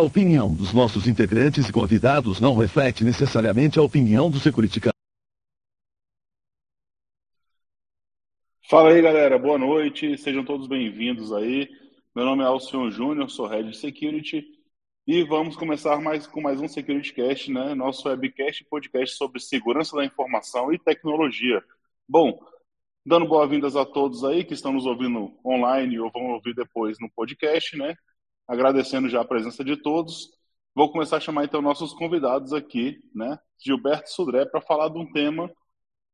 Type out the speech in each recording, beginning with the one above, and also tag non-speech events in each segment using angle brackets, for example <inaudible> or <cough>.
A opinião dos nossos integrantes e convidados não reflete necessariamente a opinião do Securitica. Fala aí, galera. Boa noite. Sejam todos bem-vindos aí. Meu nome é Alcion Júnior, sou Head de Security e vamos começar mais com mais um Security Cast, né? Nosso webcast e podcast sobre segurança da informação e tecnologia. Bom, dando boas-vindas a todos aí que estão nos ouvindo online ou vão ouvir depois no podcast, né? Agradecendo já a presença de todos. Vou começar a chamar então nossos convidados aqui, né? Gilberto Sudré, para falar de um tema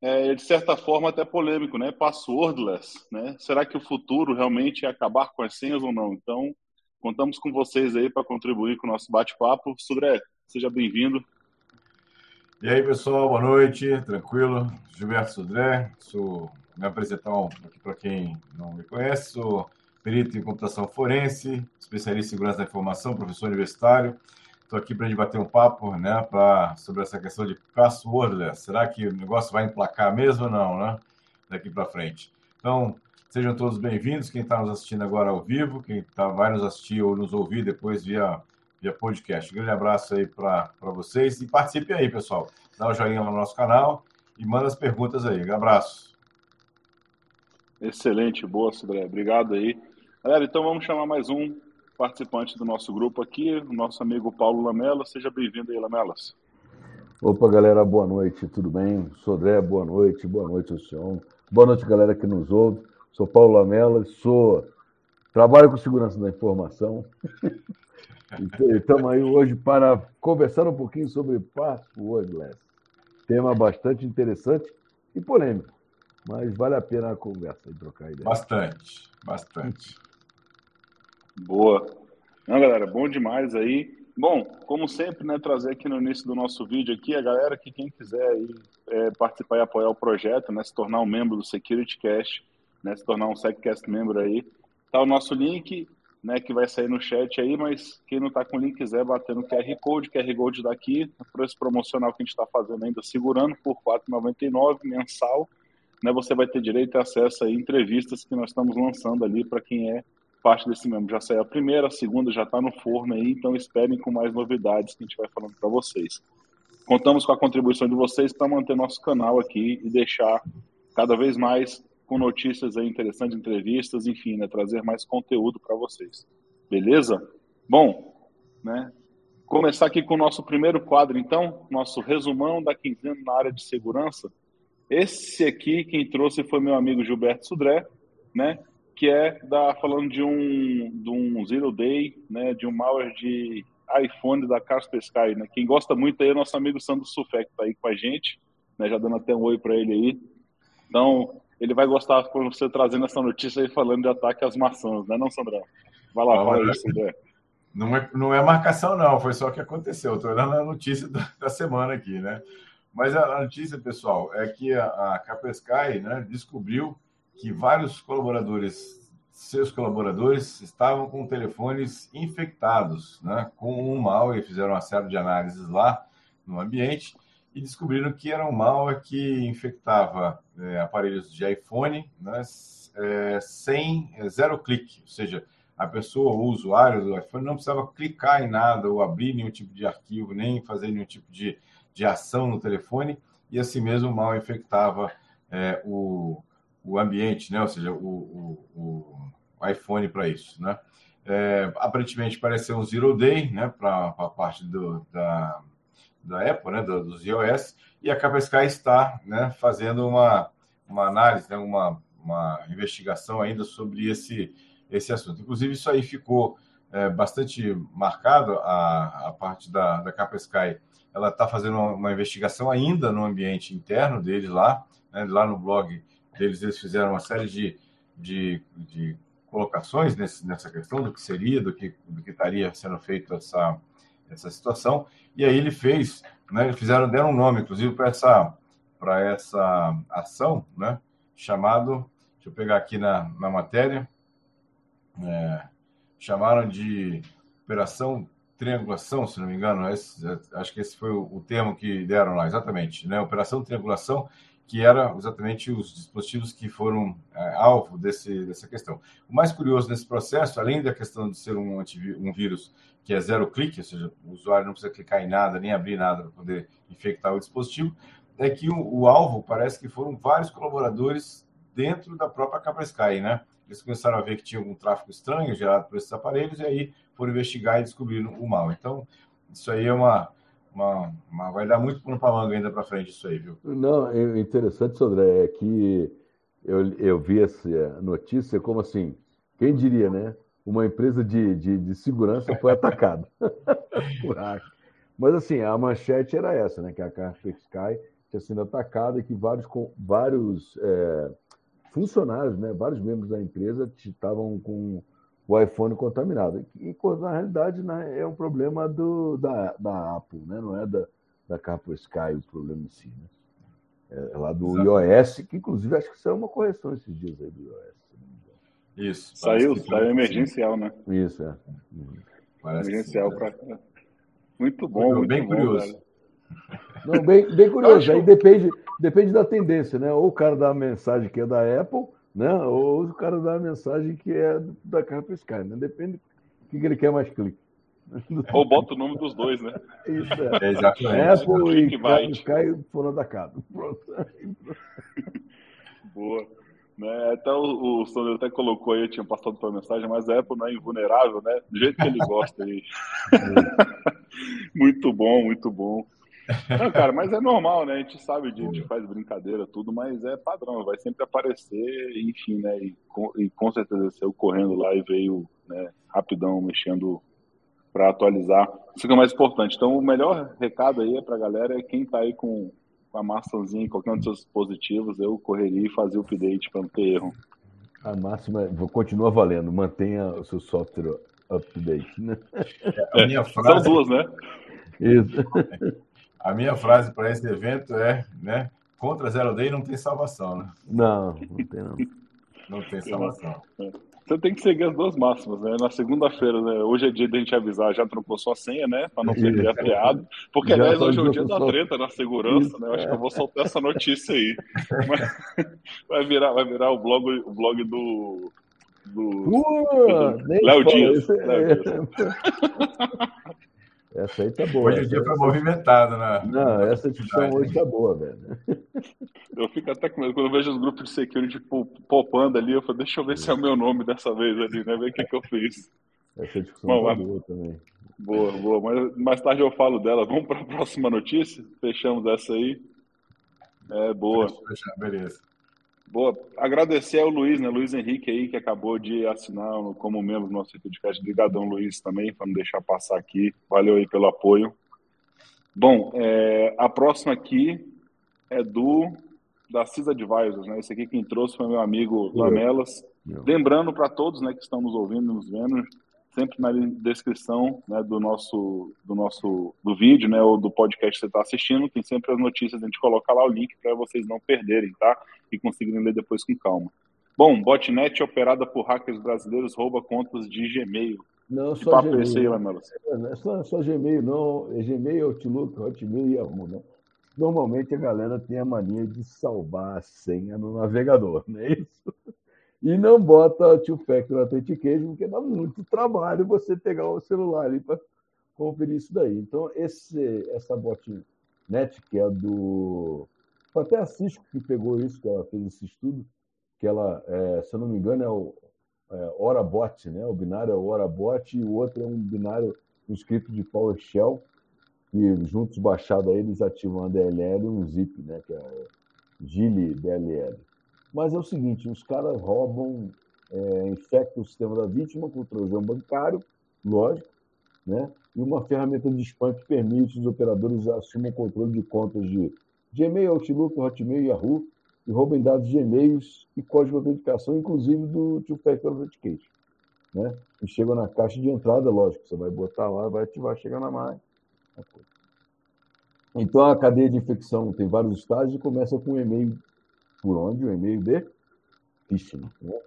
é, de certa forma até polêmico, né? Passwordless, né? Será que o futuro realmente é acabar com as senhas ou não? Então, contamos com vocês aí para contribuir com o nosso bate-papo. Sudré, seja bem-vindo. E aí, pessoal, boa noite, tranquilo? Gilberto Sudré, sou me apresentar aqui para quem não me conhece, sou perito em computação forense, especialista em segurança da informação, professor universitário. Estou aqui para a gente bater um papo né, pra, sobre essa questão de passwordless. Será que o negócio vai emplacar mesmo ou não, né? Daqui para frente. Então, sejam todos bem-vindos. Quem está nos assistindo agora ao vivo, quem tá, vai nos assistir ou nos ouvir depois via, via podcast. Um grande abraço aí para vocês e participe aí, pessoal. Dá o um joinha no nosso canal e manda as perguntas aí. Um abraço. Excelente, boa, Sodré. Obrigado aí. Galera, então vamos chamar mais um participante do nosso grupo aqui, o nosso amigo Paulo Lamela. Seja bem-vindo aí, Lamelas. Opa, galera, boa noite, tudo bem? Sodré, boa noite, boa noite, senhor. Boa noite, galera que nos ouve. Sou Paulo Lamela, sou trabalho com segurança da informação. <laughs> estamos aí hoje para conversar um pouquinho sobre passwordless. Tema bastante interessante e polêmico, mas vale a pena a conversa e trocar ideia. Bastante, bastante. Boa. Não, galera, bom demais aí. Bom, como sempre, né, trazer aqui no início do nosso vídeo aqui a galera que quem quiser aí, é, participar e apoiar o projeto, né, se tornar um membro do Security Cast, né, se tornar um SecCast membro aí, tá o nosso link, né, que vai sair no chat aí, mas quem não tá com o link quiser bater no QR Code, QR Code daqui, o preço promocional que a gente está fazendo ainda, segurando por R$ 4,99 mensal, né, você vai ter direito a acesso a entrevistas que nós estamos lançando ali para quem é parte desse membro. Já saiu a primeira, a segunda já está no forno aí, então esperem com mais novidades que a gente vai falando para vocês. Contamos com a contribuição de vocês para manter nosso canal aqui e deixar cada vez mais com notícias aí interessantes, entrevistas, enfim, né, trazer mais conteúdo para vocês. Beleza? Bom, né? Começar aqui com o nosso primeiro quadro, então, nosso resumão da quinzena na área de segurança. Esse aqui, quem trouxe foi meu amigo Gilberto Sudré, né? Que é da, falando de um, de um Zero Day, né, de um malware de iPhone da Kaspersky. Né? Quem gosta muito aí é o nosso amigo Sandro Sufek, está aí com a gente, né, já dando até um oi para ele aí. Então, ele vai gostar quando você trazendo essa notícia aí falando de ataque às maçãs, né, não, Sandrão? Vai lá, fala isso, André. Não é, não é marcação, não, foi só o que aconteceu. Estou dando a notícia da, da, semana aqui, né? Mas a, a notícia, pessoal, é que a, a Kaspersky né, descobriu que vários colaboradores, seus colaboradores, estavam com telefones infectados, né, com um malware, fizeram uma série de análises lá no ambiente e descobriram que era um malware que infectava é, aparelhos de iPhone né, é, sem é, zero clique, ou seja, a pessoa, o usuário do iPhone, não precisava clicar em nada ou abrir nenhum tipo de arquivo, nem fazer nenhum tipo de, de ação no telefone, e assim mesmo mal infectava é, o, o ambiente, né? ou seja, o, o, o iPhone para isso. Né? É, aparentemente parece ser um zero day né? para a parte do, da, da Apple, né? Do, dos iOS, e a Kaspersky está né? fazendo uma, uma análise, né? uma, uma investigação ainda sobre esse, esse assunto. Inclusive, isso aí ficou é, bastante marcado, a, a parte da, da Kaspersky, ela está fazendo uma, uma, investigação ainda no ambiente interno deles lá, né? lá no blog deles, eles fizeram uma série de, de, de colocações nesse, nessa questão do que seria, do que, do que estaria sendo feito essa, essa situação. E aí ele fez, né, fizeram, deram um nome, inclusive, para essa, essa ação, né, chamado, deixa eu pegar aqui na, na matéria, é, chamaram de Operação triangulação, se não me engano, esse, acho que esse foi o, o, termo que deram lá, exatamente, né? Operação triangulação, que era exatamente os dispositivos que foram é, alvo desse, dessa questão. O mais curioso nesse processo, além da questão de ser um, um vírus que é zero clique, ou seja, o usuário não precisa clicar em nada, nem abrir nada para poder infectar o dispositivo, é que o, o, alvo parece que foram vários colaboradores dentro da própria Sky, né? Eles começaram a ver que tinha algum tráfego estranho gerado por esses aparelhos e aí foram investigar e descobriram o mal. Então, isso aí é uma, uma, uma vai dar muito para manga ainda para frente isso aí, viu? Não, é interessante, Sodré, é que eu, eu vi essa notícia como assim, quem diria, né? Uma empresa de, de, de segurança foi atacada. <laughs> Mas assim, a manchete era essa, né? Que a Carfax Sky tinha sido atacada e que vários, vários é, funcionários, né, vários membros da empresa estavam com o iPhone contaminado. E, na realidade, né, é um problema do, da, da Apple, né, não é da, da Capo Sky o problema em si. Né? É, é lá do Exato. iOS, que inclusive acho que saiu uma correção esses dias aí do iOS. Isso. Saiu, saiu emergencial, né? Isso, é. Parece emergencial para. Muito bom, muito bem bom, curioso. Não, bem, bem curioso. Aí depende, depende da tendência, né? Ou o cara dá a mensagem que é da Apple, né? Ou o cara dá a mensagem que é da Carpa Sky, né? Depende do que ele quer mais clique. <laughs> Ou bota o nome dos dois, né? Isso é. é exatamente. Apple e Carpa Sky foram atacados. Pronto. <laughs> Boa. Né? Até o, o Sandro até colocou aí, eu tinha passado para mensagem, mas a Apple não é invulnerável, né? Do jeito que ele gosta aí. <laughs> muito bom, muito bom. Não, cara, mas é normal, né? A gente sabe disso, a gente faz brincadeira, tudo, mas é padrão, vai sempre aparecer, enfim, né? E com, e com certeza saiu correndo lá e veio né, rapidão, mexendo para atualizar. Isso que é o mais importante. Então, o melhor recado aí para a galera é quem está aí com, com a maçãzinha em qualquer um dos seus dispositivos, eu correria e fazia o update para não ter erro. A máxima continua valendo, mantenha o seu software update, né? É, a minha frase... São duas, né? Isso. <laughs> A minha frase para esse evento é, né? Contra Zero Day não tem salvação, né? Não, não tem não. Não tem salvação. Você tem que seguir as duas máximas, né? Na segunda-feira, né? Hoje é dia de a gente avisar, já trocou sua senha, né? Para não ser afiado. Porque, aliás, hoje é o dia da treta na segurança, Isso, né? Eu acho que eu vou soltar essa notícia aí. <laughs> vai, virar, vai virar o blog, o blog do. do, do Léo Dias. Léo Dias. <laughs> Essa aí tá boa. Hoje o dia foi movimentado, né? Não, essa discussão hoje tá boa, velho. <laughs> Eu fico até com medo. Quando eu vejo os grupos de security popando ali, eu falo, deixa eu ver se é o meu nome dessa vez ali, né? Ver o que, que eu fiz. Essa discussão Bom, tá boa também. Boa, boa. Mas mais tarde eu falo dela. Vamos para a próxima notícia? Fechamos essa aí. É boa. Beleza. Boa. Agradecer ao Luiz, né? Luiz Henrique aí, que acabou de assinar como membro do nosso podcast. Obrigadão, Luiz, também, para não deixar passar aqui. Valeu aí pelo apoio. Bom, é, a próxima aqui é do da CIS Advisors, né? Esse aqui quem trouxe foi meu amigo Lamelas. Lembrando para todos, né, que estão nos ouvindo, nos vendo, sempre na descrição né, do nosso do nosso do vídeo, né, ou do podcast que você está assistindo, tem sempre as notícias, a gente coloca lá o link para vocês não perderem, tá? E conseguirem ler depois com calma. Bom, botnet operada por hackers brasileiros rouba contas de Gmail. Não, só papo Gmail. Esse aí, é, não é só, só Gmail, não. É Gmail, Outlook, Hotmail e Yahoo, né? Normalmente a galera tem a mania de salvar a senha no navegador, não é isso? E não bota two-factor authentication, porque dá muito trabalho você pegar o celular ali para conferir isso daí. Então, esse, essa botnet, que é do. Foi até a Cisco que pegou isso, que ela fez esse estudo, que ela, é, se eu não me engano, é o é, Orabot, né? O binário é o Orabot e o outro é um binário, um script de PowerShell, que juntos baixado aí eles ativam a DLL e um zip, né? Que é Gili DLL. Mas é o seguinte, os caras roubam, é, infectam o sistema da vítima com o trojan bancário, lógico, né? e uma ferramenta de spam que permite os operadores assumam o controle de contas de Gmail, Outlook, Hotmail Yahoo e roubem dados de e-mails e código de autenticação, inclusive do Two-Factor Authentication. Né? E chegam na caixa de entrada, lógico, você vai botar lá, vai ativar, chega na máquina. Então, a cadeia de infecção tem vários estágios e começa com um e-mail por onde? O e-mail de phishing. Né?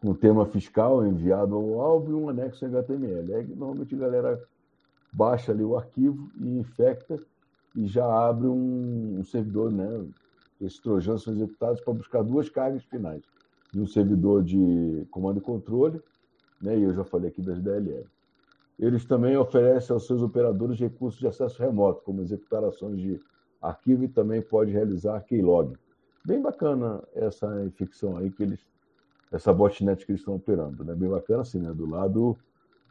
Com o tema fiscal enviado ao alvo e um anexo HTML. Que normalmente a galera baixa ali o arquivo e infecta e já abre um, um servidor, né? Esses trojanos são executados para buscar duas cargas finais. De um servidor de comando e controle, né? e eu já falei aqui das DLL. Eles também oferecem aos seus operadores recursos de acesso remoto, como executar ações de arquivo e também pode realizar keylog. Bem bacana essa infecção aí que eles, essa botnet que eles estão operando, né? Bem bacana assim, né? Do lado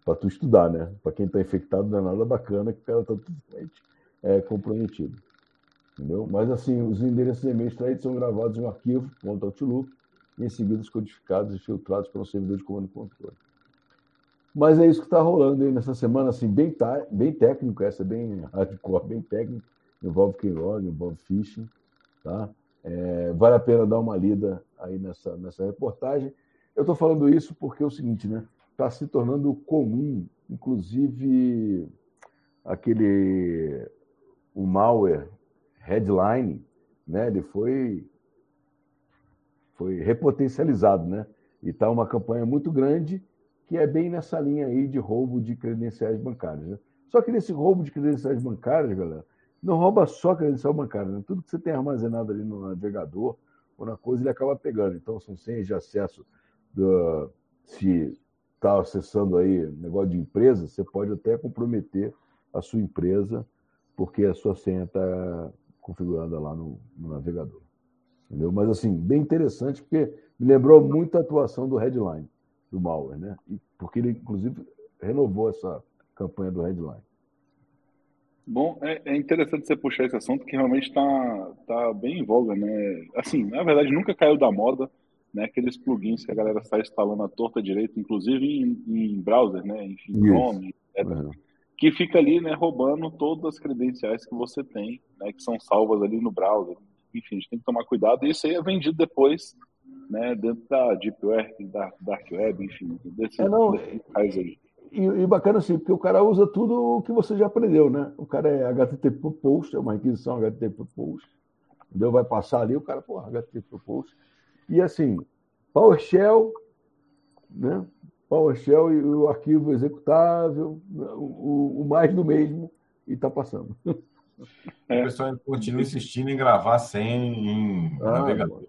para tu estudar, né? Para quem está infectado não é nada bacana que o cara está totalmente é, comprometido. Entendeu? Mas assim, os endereços e e-mails traídos são gravados em um arquivo, ponto Outlook, e em seguida codificados e filtrados para um servidor de comando e controle. Mas é isso que está rolando aí nessa semana, assim, bem, bem técnico, essa é bem hardcore, bem técnico, envolve keylog, envolve phishing, tá? É, vale a pena dar uma lida aí nessa, nessa reportagem. Eu estou falando isso porque é o seguinte, né? Está se tornando comum, inclusive aquele o malware headline, né? Ele foi foi repotencializado, né? E está uma campanha muito grande que é bem nessa linha aí de roubo de credenciais bancárias. Né? Só que nesse roubo de credenciais bancárias, galera, não rouba só credencial bancário, né? tudo que você tem armazenado ali no navegador ou na coisa, ele acaba pegando. Então, são senhas de acesso, do, se está acessando aí negócio de empresa, você pode até comprometer a sua empresa, porque a sua senha está configurada lá no, no, navegador. Entendeu? Mas, assim, bem interessante, porque me lembrou muito a atuação do Headline, do malware, né? porque ele, inclusive, renovou essa campanha do Headline. Bom, é, é, interessante você puxar esse assunto que realmente está tá bem em voga, né? Assim, na verdade, nunca caiu da moda, né? Aqueles plugins que a galera está instalando à torta direita, inclusive em, em browser, né? Enfim, Chrome, uhum. que fica ali, né? Roubando todas as credenciais que você tem, né? Que são salvas ali no browser. Enfim, a gente tem que tomar cuidado. E isso aí é vendido depois, né? Dentro da Deep Web, da Dark Web, enfim, desse, é, não, desse aí. E, e, bacana assim, porque o cara usa tudo o que você já aprendeu, né? O cara é HTTP post, é uma requisição HTTP post. Entendeu? Vai passar ali, o cara, pô, HTTP post. E assim, PowerShell, né? PowerShell e o arquivo executável, o, o mais do mesmo, e está passando. É. O pessoal continua insistindo em gravar sem em ah, navegador.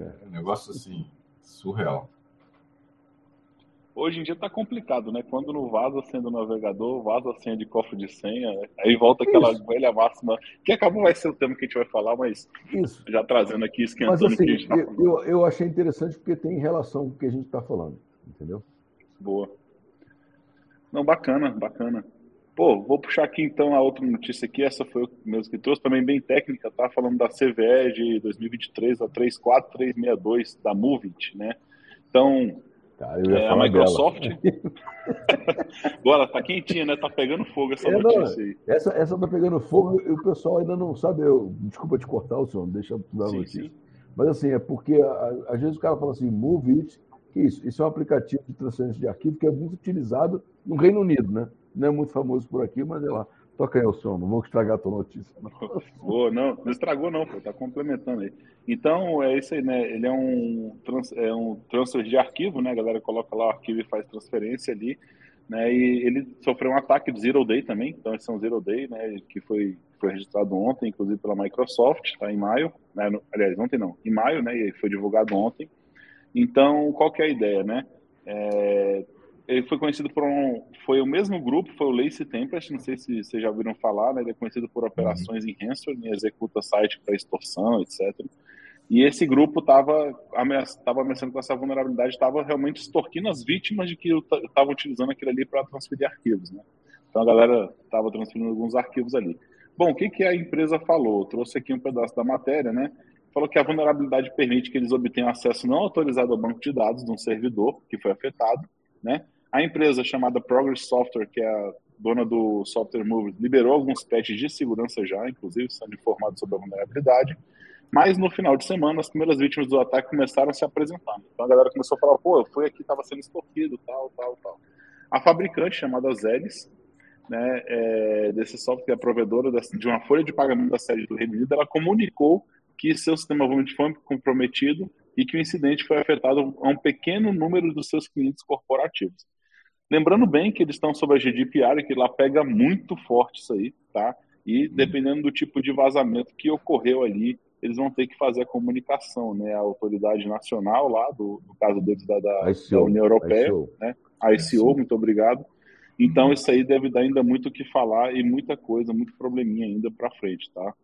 É. é um negócio assim, surreal. Hoje em dia tá complicado, né? Quando não vaza a senha do navegador, vaza a senha de cofre de senha, aí volta aquela Isso. velha máxima, que acabou vai ser o tema que a gente vai falar, mas Isso. já trazendo aqui, esquentando mas, assim, que a gente tá falando. Eu, eu achei interessante porque tem relação com o que a gente está falando, entendeu? Boa. Não, bacana, bacana. Pô, vou puxar aqui então a outra notícia aqui, essa foi o mesmo que trouxe, também bem técnica, tá? Falando da CVE de 2023, a 34362 da Movit, né? Então, Cara, é, a Microsoft. <laughs> Agora, tá quentinha, né? Tá pegando fogo essa é, notícia aí. Essa, essa tá pegando fogo e o pessoal ainda não sabe. Eu, desculpa te cortar, o senhor, deixa eu dar a notícia. Sim. Mas assim, é porque às vezes o cara fala assim, Move It, que isso? Isso é um aplicativo de transferência de arquivo que é muito utilizado no Reino Unido, né? Não é muito famoso por aqui, mas é lá. Toca aí, som, não vou estragar a tua notícia. <laughs> Não. não, não estragou não, pô, tá complementando aí. Então, é isso aí, né? Ele é um, trans, é um transfer de arquivo, né? A galera coloca lá o arquivo e faz transferência ali, né? E ele sofreu um ataque de Zero Day também, então esse é um Zero Day, né? Que foi, foi registrado ontem, inclusive pela Microsoft, tá? Em maio, né? Aliás, ontem não, em maio, né? E foi divulgado ontem. Então, qual que é a ideia, né? É, ele foi conhecido por um. Foi o mesmo grupo, foi o Lace Tempest, não sei se vocês já ouviram falar, né? Ele é conhecido por operações em ransomware, né? executa site para extorsão, etc. E esse grupo estava ameaçando com essa vulnerabilidade, estava realmente extorquindo as vítimas de que estava utilizando aquilo ali para transferir arquivos, né? Então a galera estava transferindo alguns arquivos ali. Bom, o que, que a empresa falou? Trouxe aqui um pedaço da matéria, né? Falou que a vulnerabilidade permite que eles obtenham acesso não autorizado ao banco de dados de um servidor que foi afetado, né? A empresa chamada Progress Software, que é a dona do Software Move, liberou alguns patches de segurança já, inclusive sendo informados sobre a vulnerabilidade. Mas no final de semana, as primeiras vítimas do ataque começaram a se apresentar. Então a galera começou a falar: pô, eu fui aqui, estava sendo extorquido, tal, tal, tal. A fabricante, chamada Zelis, né, é, desse software, é a provedora de uma folha de pagamento da sede do Reino Unido, ela comunicou que seu sistema foi comprometido e que o incidente foi afetado a um pequeno número dos seus clientes corporativos. Lembrando bem que eles estão sobre a GDPR, que lá pega muito forte isso aí, tá? E dependendo do tipo de vazamento que ocorreu ali, eles vão ter que fazer a comunicação, né? A autoridade nacional lá, do, no caso deles da, da, ICO, da União Europeia, ICO. né? A ICO, muito obrigado. Então isso aí deve dar ainda muito o que falar e muita coisa, muito probleminha ainda para frente, tá?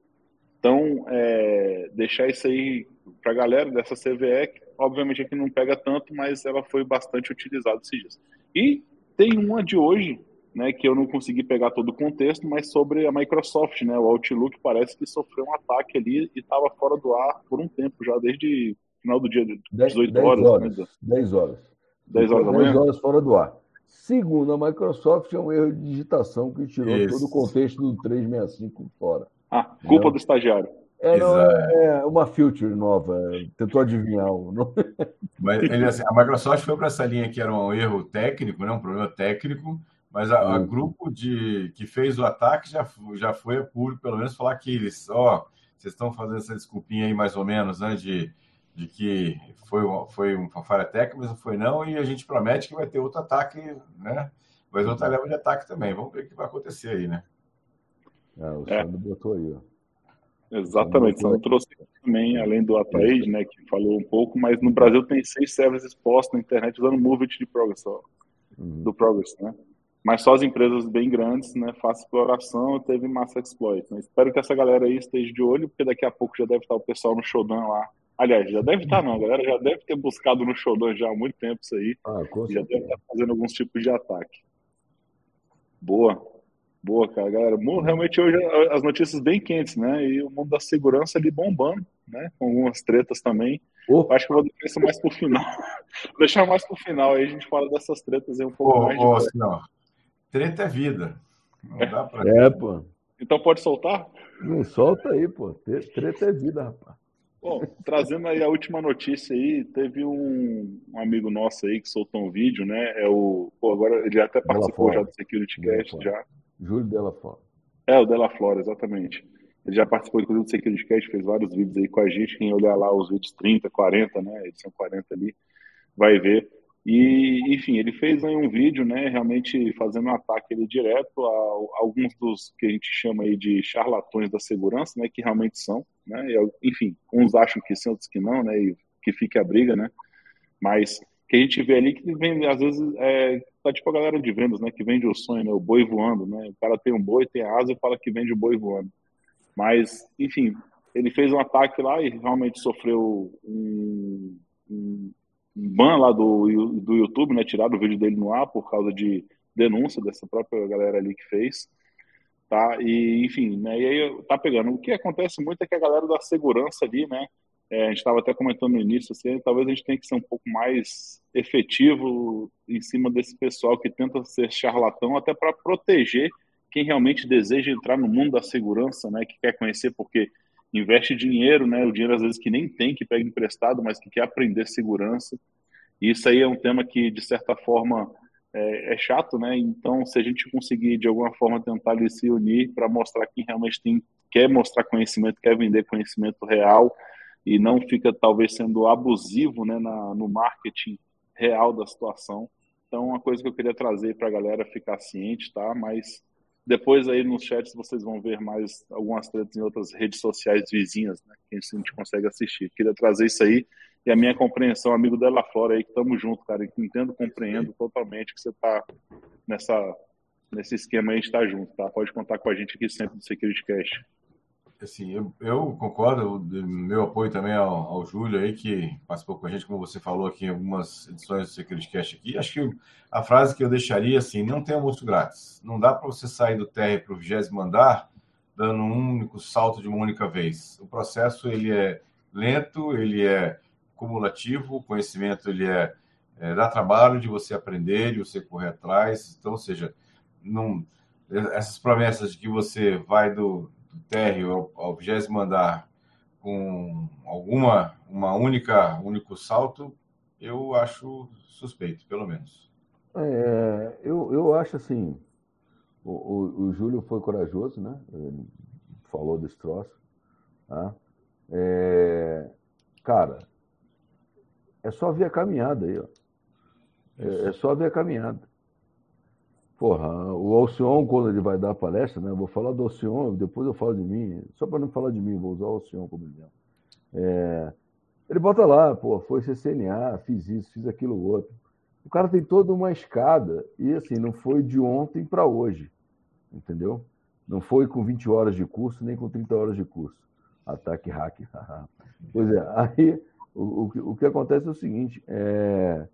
Então, é, deixar isso aí para a galera dessa CVE, que obviamente aqui não pega tanto, mas ela foi bastante utilizada esses dias. E tem uma de hoje, né, que eu não consegui pegar todo o contexto, mas sobre a Microsoft, né, o Outlook parece que sofreu um ataque ali e estava fora do ar por um tempo já, desde final do dia, 18 10, horas. 10 horas. Né? 10 horas. 10 horas, 10 horas fora do ar. Segundo a Microsoft, é um erro de digitação que tirou Isso. todo o contexto do 365 fora. Ah, culpa não. do estagiário. É, não, é, uma feature nova, tentou adivinhar. Não... <laughs> Mas ele, assim, a Microsoft foi para essa linha que era um erro técnico, né, um problema técnico, mas a, a grupo de que fez o ataque já, já foi a público, pelo menos, falar que eles, ó, vocês estão fazendo essa desculpinha aí mais ou menos, né, de, de que foi, foi uma falha técnica, mas não foi não, e a gente promete que vai ter outro ataque, né? Ter outra leva de ataque também. Vamos ver o que vai acontecer aí, né? É, o é. Sandro botou aí, ó. Exatamente, você trouxe também, além do Ataíde, né, que falou um pouco, mas no Brasil tem seis servers expostos na internet usando Movit de Progress, ó, uhum. do Progress, né? Mas só as empresas bem grandes, né, fazem exploração, teve massa exploit. Né? Espero que essa galera aí esteja de olho, porque daqui a pouco já deve estar o pessoal no Shodan lá. Aliás, já deve estar não, a galera já deve ter buscado no Shodan já há muito tempo isso aí. Ah, já deve estar fazendo alguns tipos de ataque. Boa. Boa, cara, galera. Realmente hoje as notícias bem quentes, né? E o mundo da segurança ali bombando, né? Com algumas tretas também. Opa. Acho que eu vou deixar isso mais pro final. <laughs> vou deixar mais pro final aí a gente fala dessas tretas aí um pouco mais. Ô, de não. Treta é vida. Não dá pra... É, pô. Então pode soltar? Não, solta aí, pô. Treta é vida, rapaz. Bom, trazendo aí a última notícia aí, teve um, um, amigo nosso aí que soltou um vídeo, né? É o. Pô, agora ele até participou já do Security Cast já. Júlio Della Flora. É, o Della Flora, exatamente. Ele já participou, inclusive, do Security Cast, fez vários vídeos aí com a gente. Quem olhar lá os vídeos 30, 40, né? Edição 40 ali, vai ver. E, enfim, ele fez aí um vídeo, né, realmente fazendo um ataque ali direto a, alguns dos que a gente chama aí de charlatões da segurança, né, que realmente são, né, e, enfim, uns acham que sim, outros que não, né, e que fique a briga, né, mas que a gente vê ali que vem, às vezes, é, tá tipo a galera de vendas, né, que vende o sonho, né, o boi voando, né, o cara tem um boi, tem asa e fala que vende o boi voando. Mas, enfim, ele fez um ataque lá e realmente sofreu um, um ban lá do, do YouTube, né, tiraram o vídeo dele no ar por causa de denúncia dessa própria galera ali que fez, tá, e enfim, né, e aí tá pegando. O que acontece muito é que a galera da segurança ali, né, é, a gente estava até comentando no início, assim, talvez a gente tenha que ser um pouco mais efetivo em cima desse pessoal que tenta ser charlatão, até para proteger quem realmente deseja entrar no mundo da segurança, né, que quer conhecer, porque investe dinheiro, né, o dinheiro às vezes que nem tem, que pega emprestado, mas que quer aprender segurança. E isso aí é um tema que, de certa forma, é, é chato, né? Então, se a gente conseguir, de alguma forma, tentar ali, se unir para mostrar quem realmente tem, quer mostrar conhecimento, quer vender conhecimento real, e não fica talvez sendo abusivo né, na, no marketing real da situação. Então, uma coisa que eu queria trazer para a galera ficar ciente, tá? Mas depois aí nos chats vocês vão ver mais algumas tretas em outras redes sociais vizinhas, né? Que a gente consegue assistir. Queria trazer isso aí e a minha compreensão, amigo dela fora aí, que estamos juntos, cara, entendo, compreendo totalmente que você está nessa nesse esquema aí, está junto, tá? Pode contar com a gente aqui sempre do Security Cash assim, eu, eu concordo, meu apoio também ao, ao, Júlio aí, que participou com a gente, como você falou aqui em algumas edições do Security Cast aqui. Acho que a frase que eu deixaria assim, não tem almoço grátis. Não dá para você sair do TR para o vigésimo andar dando um único salto de uma única vez. O processo ele é lento, ele é cumulativo, o conhecimento ele é, é dá trabalho de você aprender, de você correr atrás. Então, ou seja, não, essas promessas de que você vai do térreo ao vigésimo andar com alguma uma única único salto, eu acho suspeito, pelo menos. É, eu, eu acho assim, o, o, o, Júlio foi corajoso, né? Ele falou desse troço. Tá? É, cara, é só ver a caminhada aí, ó. É, é só ver a caminhada. Porra, o Alcion, quando ele vai dar a palestra, né? Eu vou falar do Alcion, depois eu falo de mim. Só para não falar de mim, vou usar o Alcion como exemplo. É, ele bota lá, pô, foi CCNA, fiz isso, fiz aquilo outro. O cara tem toda uma escada e assim, não foi de ontem para hoje, entendeu? Não foi com 20 horas de curso, nem com 30 horas de curso. Ataque hack. <laughs> pois é, aí o, o, o, que acontece é o seguinte: é,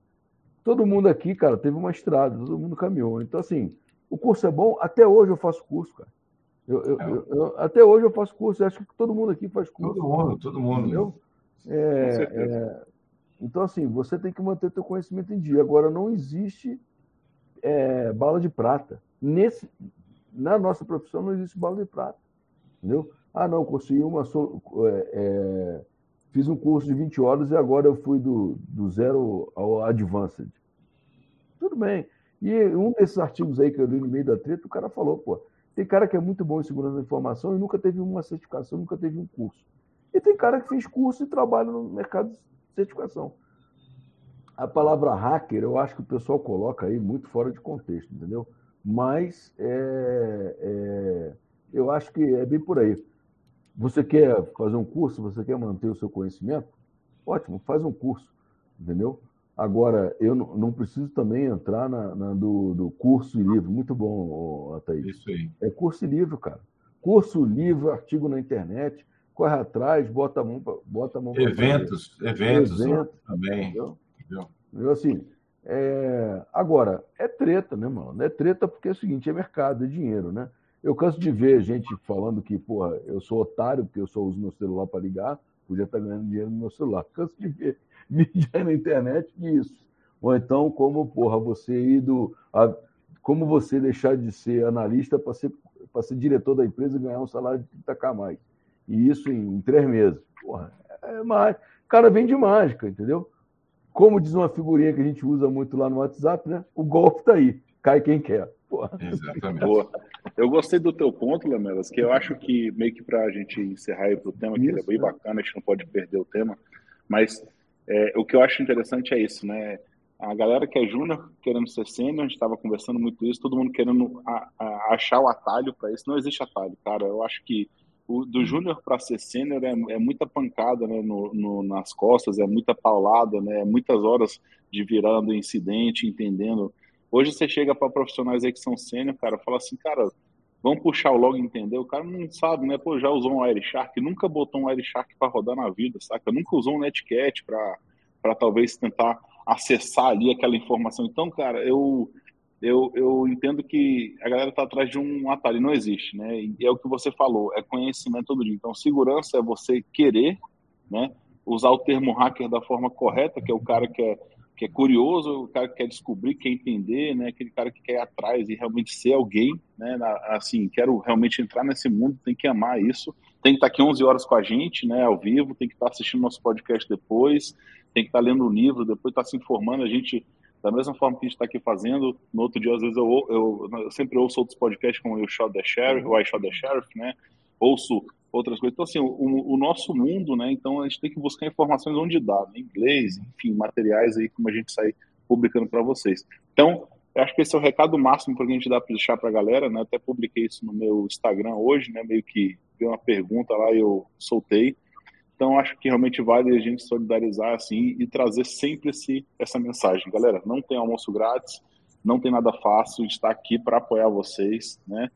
todo mundo aqui, cara, teve uma estrada, todo mundo caminhou. Então, assim, o curso é bom, até hoje eu faço curso, cara. Eu, eu, é. eu, até hoje eu faço curso, acho que todo mundo aqui faz curso. Todo mundo, todo mundo. Entendeu? É, é, então, assim, você tem que manter teu conhecimento em dia. Agora, não existe é, bala de prata. Nesse, na nossa profissão não existe bala de prata. Entendeu? Ah, não, consegui uma. É, é, fiz um curso de 20 horas e agora eu fui do, do zero ao advanced. Tudo bem. E um desses artigos aí que eu li no meio da treta, o cara falou, pô, tem cara que é muito bom em segurança da informação e nunca teve uma certificação, nunca teve um curso. E tem cara que fez curso e trabalha no mercado de certificação. A palavra hacker, eu acho que o pessoal coloca aí muito fora de contexto, entendeu? Mas é, é, eu acho que é bem por aí. Você quer fazer um curso, você quer manter o seu conhecimento? Ótimo, faz um curso, entendeu? Agora, eu não preciso também entrar na, na do, do, curso e livro. Muito bom, Ataíde. Isso aí. É curso e livro, cara. Curso, livro, artigo na internet corre atrás, bota a mão, bota a mão eventos, eventos, eventos também. Entendeu? entendeu? Assim, é... agora, é treta, né, mano? É treta porque é o seguinte, é mercado, é dinheiro, né? Eu canso de ver gente falando que, porra, eu sou otário porque eu só uso meu celular para ligar, podia estar ganhando dinheiro no meu celular. Canso de ver <laughs> mídia na internet disso. Ou então, como, porra, você ir do. A... como você deixar de ser analista para ser, ser diretor da empresa e ganhar um salário de 30k mais. E isso em, três meses. Porra, é mais. O cara vem de mágica, entendeu? Como diz uma figurinha que a gente usa muito lá no WhatsApp, né? O golpe tá aí. Cai quem quer. Porra. Exatamente. <laughs> Eu gostei do teu ponto, Lamelas, que eu acho que meio que para a gente encerrar aí pro tema, que ele é bem bacana, a gente não pode perder o tema, mas é, o que eu acho interessante é isso, né? A galera que é júnior querendo ser sênior, a gente estava conversando muito isso, todo mundo querendo a, a, achar o atalho para isso. Não existe atalho, cara. Eu acho que o, do júnior para ser sênior é, é, muita pancada né, no, no, nas costas, é muita paulada, né, é muitas horas de virando incidente, entendendo. Hoje você chega para profissionais aí que são sênior, cara, fala assim, cara, vamos puxar o log entender. O cara não sabe, né? Pô, já usou um Wireshark, nunca botou um Wireshark para rodar na vida, saca? Nunca usou um Netcat para talvez tentar acessar ali aquela informação. Então, cara, eu eu, eu entendo que a galera está atrás de um atalho, não existe, né? E é o que você falou, é conhecimento todo dia. Então, segurança é você querer, né? Usar o termo hacker da forma correta, que é o cara que é, que é curioso, o cara que quer descobrir, quer entender, né? Aquele cara que quer ir atrás e realmente ser alguém, né? Assim, quero realmente entrar nesse mundo, tem que amar isso. Tem que estar aqui 11 horas com a gente, né? Ao vivo, tem que estar assistindo nosso podcast depois, tem que estar lendo o livro, depois estar se informando. A gente da mesma forma que a gente está aqui fazendo, no outro dia, às vezes, eu, eu, eu sempre ouço outros podcasts como o Shot the Sheriff, o I Shot the Sheriff, né? Ouço outras coisas. Então, assim, o, o, nosso mundo, né? Então, a gente tem que buscar informações onde dá, né? inglês, enfim, materiais aí, como a gente sai publicando para vocês. Então, eu acho que esse é o recado máximo para a gente dar para deixar para a galera, né? Até publiquei isso no meu Instagram hoje, né? Meio que deu uma pergunta lá e eu soltei. Então, acho que realmente vale a gente solidarizar assim e trazer sempre esse, essa mensagem. Galera, não tem almoço grátis, não tem nada fácil, está aqui para apoiar vocês, né?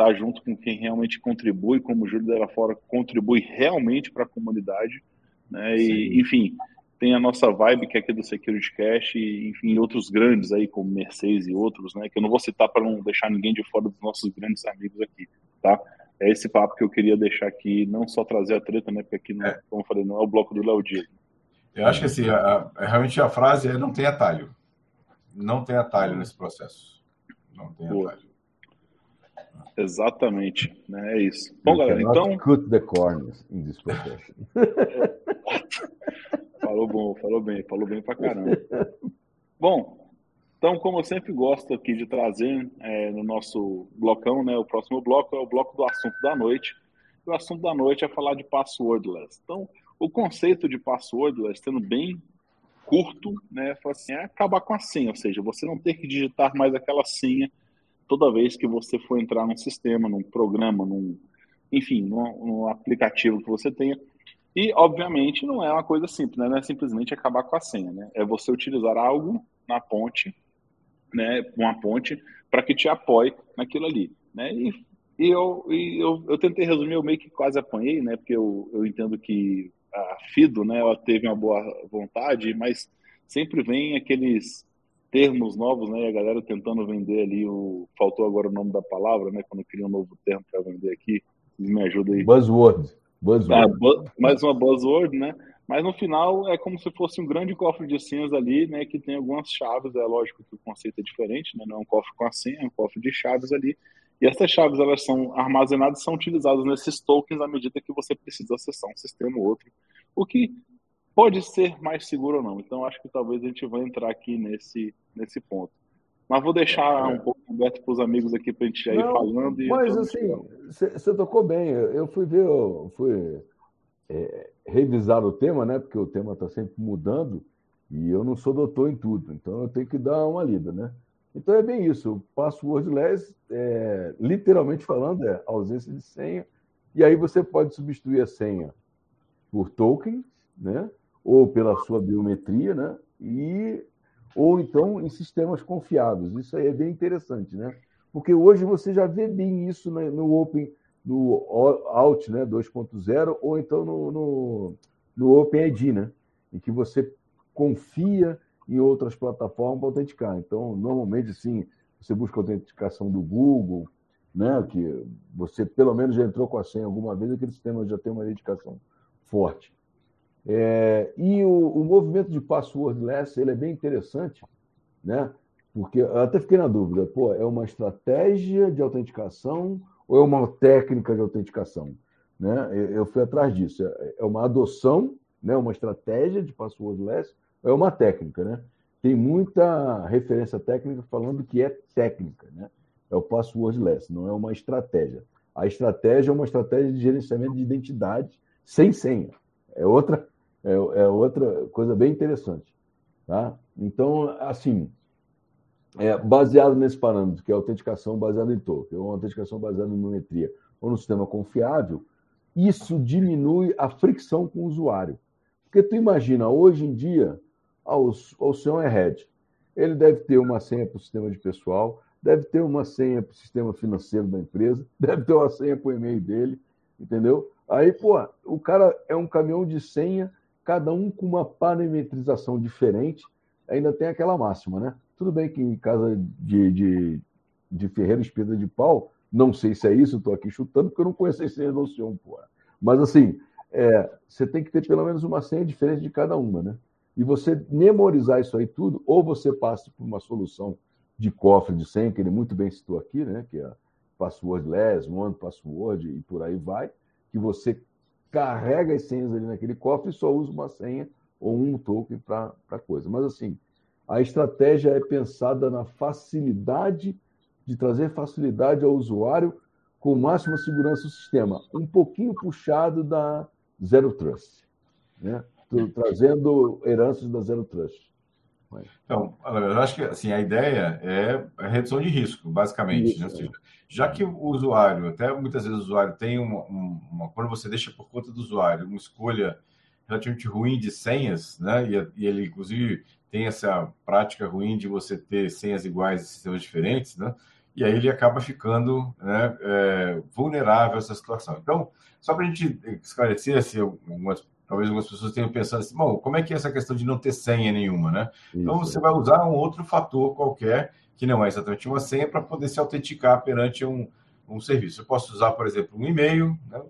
Tá junto com quem realmente contribui, como o Júlio Della Fora contribui realmente para a comunidade, né? E, enfim, tem a nossa vibe que é aqui do Security Cash e, enfim, outros grandes aí, como Mercedes e outros, né? Que eu não vou citar para não deixar ninguém de fora dos nossos grandes amigos aqui, tá? é esse papo que eu queria deixar aqui, não só trazer a treta, né? Porque aqui, não, é. como eu falei, não é o bloco do Léo Dias. Eu acho que assim, a, a, realmente a frase é não tem atalho. Não tem atalho nesse processo. Não tem Boa. atalho. Exatamente, né? É isso. Bom, galera, então. Cut the corners in this profession. <laughs> falou bom, falou bem, falou bem pra caramba. Bom, então, como eu sempre gosto aqui de trazer é, no nosso blocão, né, o próximo bloco é o bloco do assunto da noite. E o assunto da noite é falar de passwordless. Então, o conceito de passwordless, sendo bem curto, né, assim, é acabar com a senha, ou seja, você não ter que digitar mais aquela senha toda vez que você for entrar num sistema, num programa, num, enfim, num, num aplicativo que você tenha. E, obviamente, não é uma coisa simples, né? não é simplesmente acabar com a senha, né? É você utilizar algo na ponte, né? Uma ponte, para que te apoie naquilo ali, né? E, e, eu, e eu, eu tentei resumir, eu meio que quase apanhei, né? Porque eu, eu entendo que a Fido, né? Ela teve uma boa vontade, mas sempre vem aqueles termos novos, né? E a galera tentando vender ali o. Faltou agora o nome da palavra, né? Quando cria um novo termo para vender aqui. Me ajuda aí. Buzzword. Buzzword. Ah, mais uma buzzword, né? Mas no final é como se fosse um grande cofre de senhas ali, né? Que tem algumas chaves. É lógico que o conceito é diferente, né? Não é um cofre com a senha, é um cofre de chaves ali. E essas chaves elas são armazenadas, são utilizadas nesses tokens à medida que você precisa acessar um sistema ou outro, o que pode ser mais seguro ou não. Então acho que talvez a gente vai entrar aqui nesse nesse ponto. Mas vou deixar é. um pouco aberto para os amigos aqui para a gente ir Não, falando. mas assim, você tocou bem. Eu fui ver, eu fui é, revisar o tema, né? Porque o tema está sempre mudando e eu não sou doutor em tudo, então eu tenho que dar uma lida, né? Então é bem isso. O passwordless, é, literalmente falando, é ausência de senha. E aí você pode substituir a senha por tokens, né? Ou pela sua biometria, né? E ou então em sistemas confiáveis. Isso aí é bem interessante, né? Porque hoje você já vê bem isso no Open, no Out né, 2.0, ou então no, no, no OpenID, né? Em que você confia em outras plataformas para autenticar. Então, normalmente, sim, você busca a autenticação do Google, né? Que você pelo menos já entrou com a senha alguma vez, aquele sistema já tem uma identificação forte. É, e o, o, movimento de passwordless ele é bem interessante, né? Porque até fiquei na dúvida, pô, é uma estratégia de autenticação ou é uma técnica de autenticação? Né? Eu fui atrás disso. É, é uma adoção, né? uma estratégia de passwordless, ou é uma técnica, né? Tem muita referência técnica falando que é técnica, né? É o passwordless, não é uma estratégia. A estratégia é uma estratégia de gerenciamento de identidade sem senha. É outra, é, é outra coisa bem interessante. Tá? Então, assim, é, baseado nesse parâmetro, que é a autenticação baseada em token, ou autenticação baseada em biometria, ou no sistema confiável, isso diminui a fricção com o usuário. Porque tu imagina, hoje em dia, ah, o, senhor é head. Ele deve ter uma senha para o sistema de pessoal, deve ter uma senha para o sistema financeiro da empresa, <laughs> deve ter uma senha para o e-mail dele, entendeu? Aí, pô, o cara é um caminhão de senha, cada um com uma parametrização diferente. Ainda tem aquela máxima, né? Tudo bem que em casa de, de, de Ferreira Espírita de Pau, não sei se é isso, estou aqui chutando, porque eu não conheço a senha do Ocean, pô. Mas assim, é, você tem que ter pelo menos uma senha diferente de cada uma, né? E você memorizar isso aí tudo, ou você passa por uma solução de cofre de senha, que ele muito bem citou aqui, né? Que é passwordless, one password e por aí vai, que você carrega as senhas ali naquele cofre e só usa uma senha ou um token para coisa. Mas, assim, a estratégia é pensada na facilidade de trazer facilidade ao usuário com máxima segurança do sistema, um pouquinho puxado da Zero Trust, né? trazendo heranças da Zero Trust. Então, eu acho que assim, a ideia é a redução de risco, basicamente. Isso, né? seja, já que o usuário, até muitas vezes o usuário tem uma, uma, Quando você deixa por conta do usuário uma escolha relativamente ruim de senhas, né? E, e, ele, inclusive, tem essa prática ruim de você ter senhas iguais em sistemas diferentes, né? E aí ele acaba ficando né, é, vulnerável a essa situação. Então, só para a gente esclarecer assim, algumas talvez algumas pessoas tenham pensado assim, bom, como é que é essa questão de não ter senha nenhuma, né? Isso. Então você vai usar um outro fator qualquer, que não é exatamente uma senha, para poder se autenticar perante um, um serviço. Eu posso usar, por exemplo, um e-mail, né?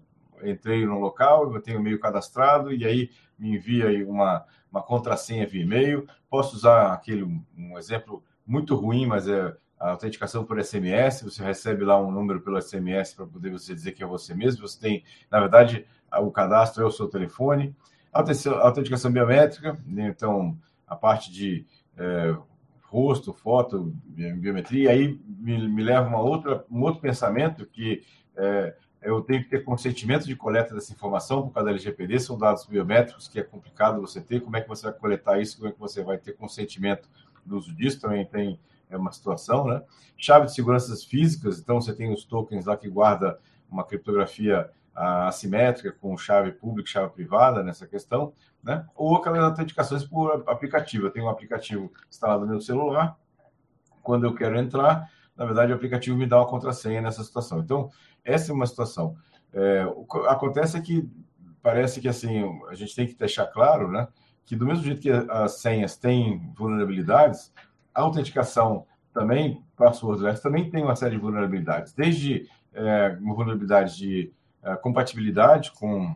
entrei no local, eu tenho um e-mail cadastrado, e aí me envia uma, uma contrassenha via e-mail. Posso usar aquele, um exemplo muito ruim, mas é a autenticação por SMS, você recebe lá um número pelo SMS para poder você dizer que é você mesmo. Você tem, na verdade, o cadastro é o seu telefone. Autenticação biométrica, né? então a parte de é, rosto, foto, biometria, aí me, me, leva uma outra, um outro pensamento que é, eu tenho que ter consentimento de coleta dessa informação por causa da LGPD, são dados biométricos que é complicado você ter, como é que você vai coletar isso, como é que você vai ter consentimento do uso disso, também tem é uma situação, né? Chave de seguranças físicas, então você tem os tokens lá que guarda uma criptografia assimétrica com chave pública chave privada nessa questão, né? Ou aquelas autenticações por aplicativo. Eu tenho um aplicativo instalado no meu celular, quando eu quero entrar, na verdade o aplicativo me dá uma contrassenha nessa situação. Então, essa é uma situação. É, o que acontece é que parece que assim a gente tem que deixar claro, né, que do mesmo jeito que as senhas têm vulnerabilidades, a autenticação também, passwordless, também tem uma série de vulnerabilidades, desde é, uma vulnerabilidade de é, compatibilidade com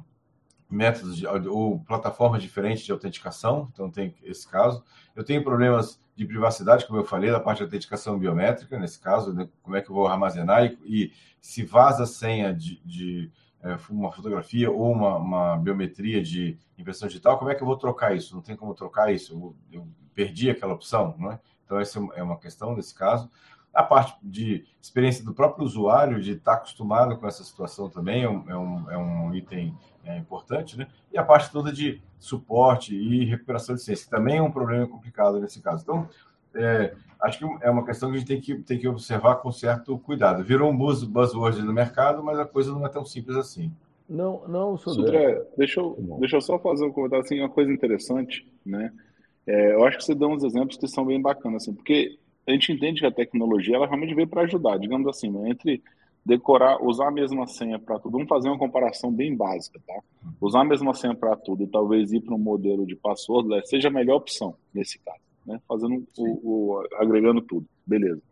métodos de, ou plataformas diferentes de autenticação, então tem esse caso. Eu tenho problemas de privacidade, como eu falei, da parte de autenticação biométrica, nesse caso, né, como é que eu vou armazenar e, e se vaza a senha de, de é, uma fotografia ou uma, uma, biometria de impressão digital, como é que eu vou trocar isso? Não tem como trocar isso, eu, eu perdi aquela opção, não é? Então, essa é uma questão nesse caso. A parte de experiência do próprio usuário, de estar acostumado com essa situação também, é um, é um, é um item é, importante, né? E a parte toda de suporte e recuperação de ciência, que também é um problema complicado nesse caso. Então, é, acho que é uma questão que a gente tem que, tem que observar com certo cuidado. Virou um buzz, buzzword no mercado, mas a coisa não é tão simples assim. Não, não, Sodré, deixa eu, deixa eu só fazer um comentário assim, uma coisa interessante, né? É, eu acho que você deu uns exemplos que são bem bacanas, assim, porque a gente entende que a tecnologia ela realmente veio para ajudar, digamos assim, né? entre decorar, usar a mesma senha para tudo. Vamos fazer uma comparação bem básica, tá? Usar a mesma senha para tudo e talvez ir para um modelo de password né, seja a melhor opção nesse caso, né? Fazendo o, o, agregando tudo, beleza,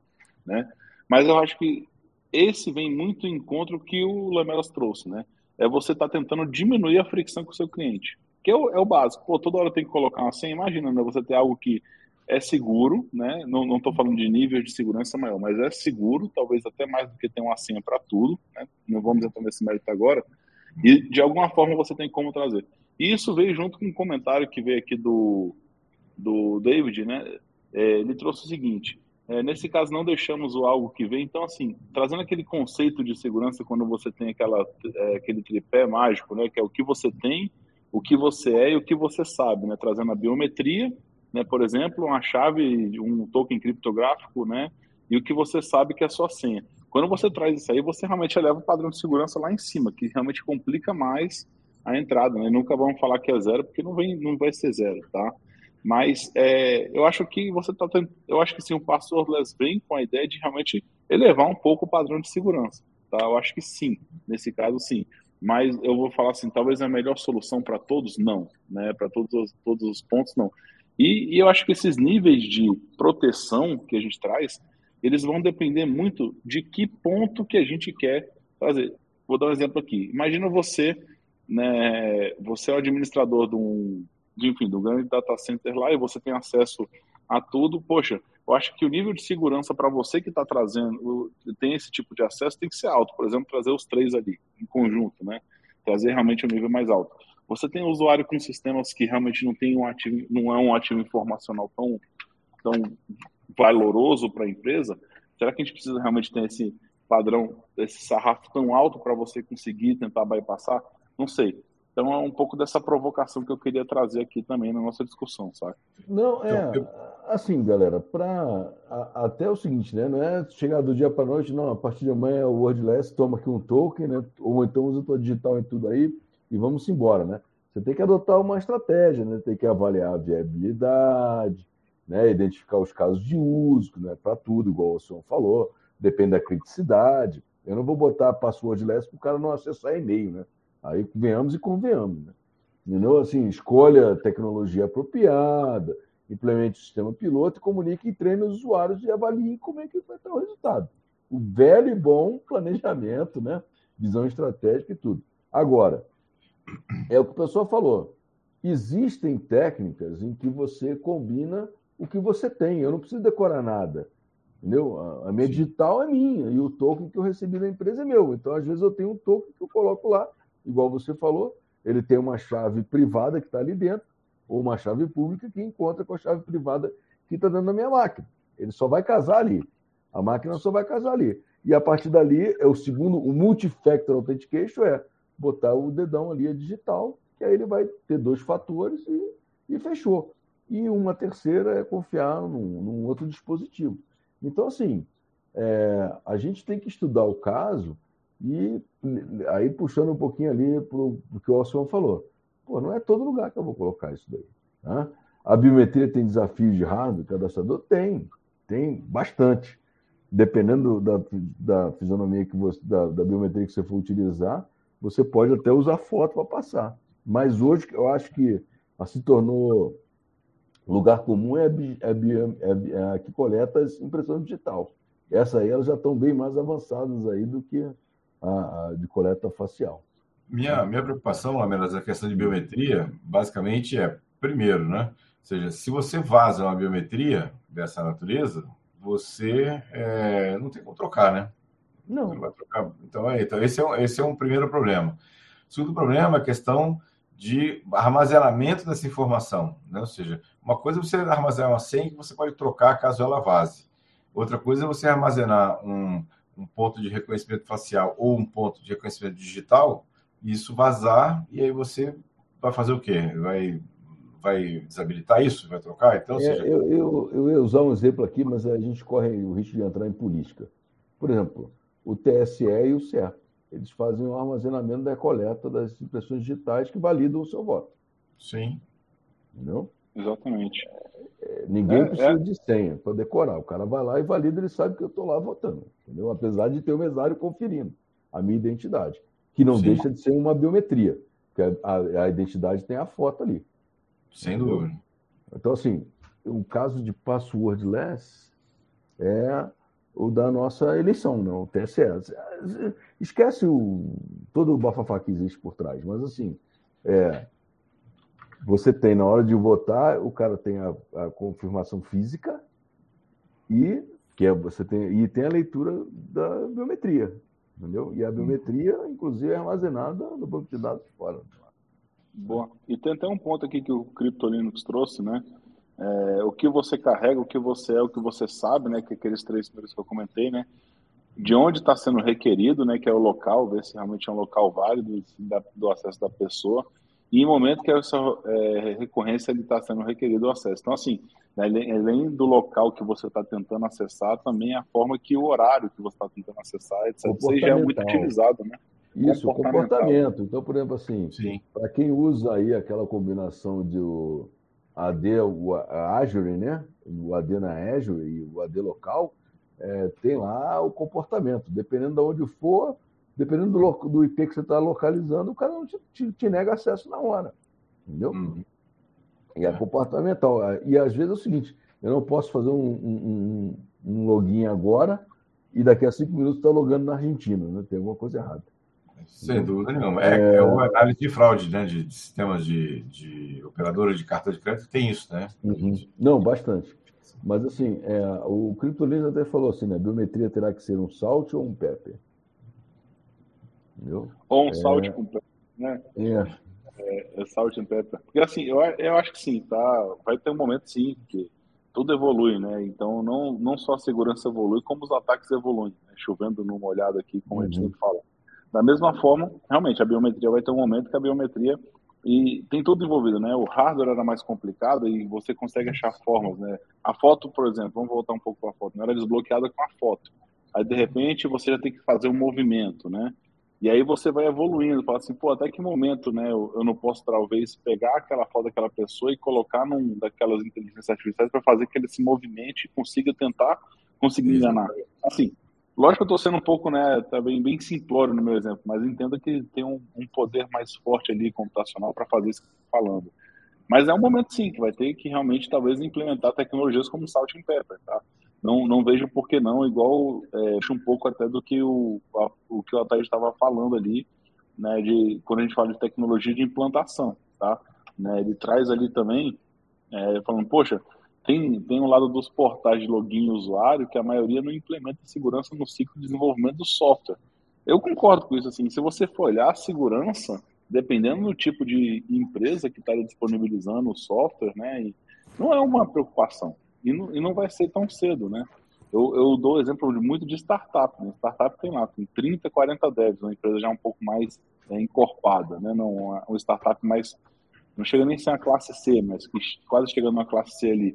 né? Mas eu acho que esse vem muito em encontro que o Lamelas trouxe, né? É você estar tá tentando diminuir a fricção com o seu cliente que é o, é o básico. Pô, toda hora tem que colocar uma senha. Imagina, né, você ter algo que é seguro, né? Não estou falando de nível de segurança maior, mas é seguro, talvez até mais do que ter uma senha para tudo, né? Não vamos entrar nesse mérito agora. E de alguma forma você tem como trazer. E isso veio junto com um comentário que veio aqui do, do David, né? É, ele trouxe o seguinte: é, nesse caso não deixamos o algo que vem, então assim, trazendo aquele conceito de segurança quando você tem aquela, é, aquele tripé mágico, né? Que é o que você tem o que você é e o que você sabe, né? Trazendo a biometria, né? Por exemplo, uma chave, um token criptográfico, né? E o que você sabe que é a sua senha. Quando você traz isso aí, você realmente eleva o padrão de segurança lá em cima, que realmente complica mais a entrada, né? Nunca vamos falar que é zero, porque não, vem, não vai ser zero, tá? Mas é, eu acho que você está eu acho que sim, o passwordless vem com a ideia de realmente elevar um pouco o padrão de segurança, tá? Eu acho que sim, nesse caso sim mas eu vou falar assim, talvez a melhor solução para todos, não, né? Para todos, os, todos os pontos, não. E, e, eu acho que esses níveis de proteção que a gente traz, eles vão depender muito de que ponto que a gente quer fazer. Vou dar um exemplo aqui. Imagina você, né? Você é o administrador de um, de, enfim, um grande data center lá e você tem acesso a tudo. Poxa, eu acho que o nível de segurança para você que está trazendo, tem esse tipo de acesso, tem que ser alto. Por exemplo, trazer os três ali, em conjunto, né? Trazer realmente um nível mais alto. Você tem um usuário com sistemas que realmente não tem um ativo, não é um ativo informacional tão, tão valoroso para a empresa. Será que a gente precisa realmente ter esse padrão, esse sarrafo tão alto para você conseguir tentar bypassar? Não sei. Então é um pouco dessa provocação que eu queria trazer aqui também na nossa discussão, sabe? Não, é assim, galera, para até o seguinte, né? Não é chegar do dia para noite, não, a partir de amanhã é o wordless, toma aqui um token, né? Ou então usa tua digital em tudo aí e vamos embora, né? Você tem que adotar uma estratégia, né? Tem que avaliar a viabilidade, né? Identificar os casos de uso, né? Para tudo, igual o senhor falou, depende da criticidade. Eu não vou botar passwordless para o cara não acessar e-mail, né? Aí venhamos e convenhamos. Né? Entendeu? Assim, escolha tecnologia apropriada, implemente o sistema piloto, comunique e treine os usuários e avalie como é que vai estar o resultado. O velho e bom planejamento, né? visão estratégica e tudo. Agora, é o que o pessoal falou. Existem técnicas em que você combina o que você tem. Eu não preciso decorar nada. Entendeu? A minha digital é minha e o token que eu recebi da empresa é meu. Então, às vezes, eu tenho um token que eu coloco lá igual você falou, ele tem uma chave privada que está ali dentro, ou uma chave pública que encontra com a chave privada que está dentro da minha máquina. Ele só vai casar ali. A máquina só vai casar ali. E a partir dali, é o segundo, o multifactor authentication é botar o dedão ali, a digital, que aí ele vai ter dois fatores e, e fechou. e uma terceira é confiar num, num outro dispositivo. Então, assim, é, a gente tem que estudar o caso e aí puxando um pouquinho ali para o que o Alcion falou. Pô, não é todo lugar que eu vou colocar isso daí. Tá? A biometria tem desafios de hardware, cadastrador? Tem, tem bastante. Dependendo da, da fisionomia que você, da, da biometria que você for utilizar, você pode até usar foto para passar. Mas hoje eu acho que se tornou lugar comum é, é, é, é a que coleta as impressões digital. Essa aí elas já estão bem mais avançadas aí do que a, a de coleta facial. Minha, minha preocupação, Lamelas, a questão de biometria, basicamente é, primeiro, né? Ou seja, se você vaza uma biometria dessa natureza, você é, não tem como trocar, né? Não. não vai trocar. Então, é, então esse, é, esse é um primeiro problema. O segundo problema é a questão de armazenamento dessa informação. Né? Ou seja, uma coisa é você armazenar uma senha que você pode trocar caso ela vaze. Outra coisa é você armazenar um, um ponto de reconhecimento facial ou um ponto de reconhecimento digital, isso vazar, e aí você vai fazer o quê? Vai, vai desabilitar isso? Vai trocar? Então, é, seja... eu, eu, eu ia usar um exemplo aqui, mas a gente corre o risco de entrar em política. Por exemplo, o TSE e o CERP. Eles fazem o armazenamento da coleta das impressões digitais que validam o seu voto. Sim. Entendeu? Exatamente. Ninguém é, precisa é... de senha para decorar. O cara vai lá e valida, ele sabe que eu estou lá votando. Entendeu? Apesar de ter o mesário conferindo a minha identidade, que não Sim. deixa de ser uma biometria, porque a, a, identidade tem a foto ali. Sem dúvida. Então, assim, o caso de passwordless é o da nossa eleição, não, o TSE. Esquece o, todo o bafafá que existe por trás, mas assim, é, você tem na hora de votar, o cara tem a, a confirmação física e que é, você tem e tem a leitura da biometria, entendeu? E a biometria, inclusive, é armazenada no banco de dados fora. Boa. E tem até um ponto aqui que o Linux trouxe, né? É, o que você carrega, o que você é, o que você sabe, né? Que aqueles três primeiros que eu comentei, né? De onde está sendo requerido, né? Que é o local, ver se realmente é um local válido do acesso da pessoa. E em momento que essa é, recorrência está sendo requerido o acesso. Então, assim, né, além do local que você está tentando acessar, também a forma que o horário que você está tentando acessar, etc. Isso já é muito utilizado, né? Isso, comportamento. Então, por exemplo, assim, para quem usa aí aquela combinação de AD, o Azure, né? O AD na Azure e o AD local, é, tem lá o comportamento. Dependendo de onde for, dependendo do, do IP que você está localizando, o cara não te, te, te, nega acesso na hora. Entendeu? Uhum. E é comportamental. E às vezes é o seguinte: eu não posso fazer um, um, um login agora e daqui a cinco minutos está logando na Argentina, né? Tem alguma coisa errada. Sem dúvida nenhuma. É, é... é uma análise de fraude, né? De, de sistemas de, de operadora de carta de crédito, tem isso, né? Uhum. Não, bastante. Mas assim, é, o CryptoLins até falou assim, né? Biometria terá que ser um salt ou um pepper. Entendeu? Ou um é... salt com pepper, né? É. É, é salt and pepper. Porque assim, eu, eu acho que sim, tá? Vai ter um momento sim, que tudo evolui, né? Então não, não só a segurança evolui, como os ataques evoluem. Né? Chovendo numa olhada aqui, como uhum. a gente uhum. sempre fala. Da mesma forma, realmente, a biometria vai ter um momento que a biometria e tem tudo envolvido, né? O hardware era mais complicado e você consegue achar formas, né? A foto, por exemplo, vamos voltar um pouco para a foto, não era desbloqueada com a foto. Aí, de repente, você já tem que fazer um movimento, né? E aí você vai evoluindo, fala assim, pô, até que momento, né? Eu, eu não posso, talvez, pegar aquela foto daquela pessoa e colocar num daquelas inteligências artificiais para fazer que ele se movimente e consiga tentar conseguir enganar. Assim, Lógico que eu estou sendo um pouco, né, também bem simplório no meu exemplo, mas entendo que tem um, um poder mais forte ali computacional para fazer isso que você falando. Mas é um momento sim que vai ter que realmente talvez implementar tecnologias como Salt and Pepper, tá? Não, não vejo por que não, igual é, um pouco até do que o, a, o que o Ataíde estava falando ali, né, de quando a gente fala de tecnologia de implantação, tá? Né, ele traz ali também, é, falando, poxa, tem, tem um lado dos portais de login usuário que a maioria não implementa segurança no ciclo de desenvolvimento do software. Eu concordo com isso. Assim, se você for olhar a segurança, dependendo do tipo de empresa que está disponibilizando o software, né, não é uma preocupação. E não, e não vai ser tão cedo, né? Eu, eu dou exemplo muito de startup. Né? Startup tem lá, tem 30, 40 devs, uma empresa já um pouco mais é, encorpada, né? Não, uma, uma startup mais não chega nem a ser uma classe C, mas que quase chegando na classe C ali,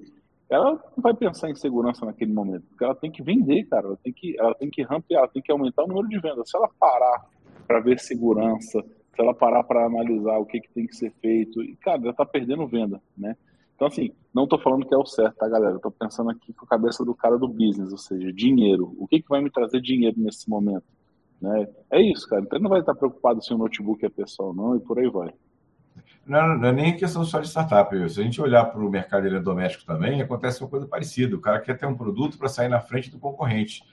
ela não vai pensar em segurança naquele momento, porque ela tem que vender, cara, ela tem que, ela tem que rampear, ela tem que aumentar o número de vendas. Se ela parar para ver segurança, se ela parar para analisar o que, que tem que ser feito, e, cara, ela está perdendo venda, né? Então, assim, não estou falando que é o certo, tá, galera? Estou pensando aqui com a cabeça do cara do business, ou seja, dinheiro. O que, que vai me trazer dinheiro nesse momento? Né? É isso, cara. Então, não vai estar preocupado se o notebook é pessoal, não, e por aí vai. Não, não é nem questão só de startup. Se a gente olhar para o mercado eletrodoméstico também, acontece uma coisa parecida. O cara quer ter um produto para sair na frente do concorrente.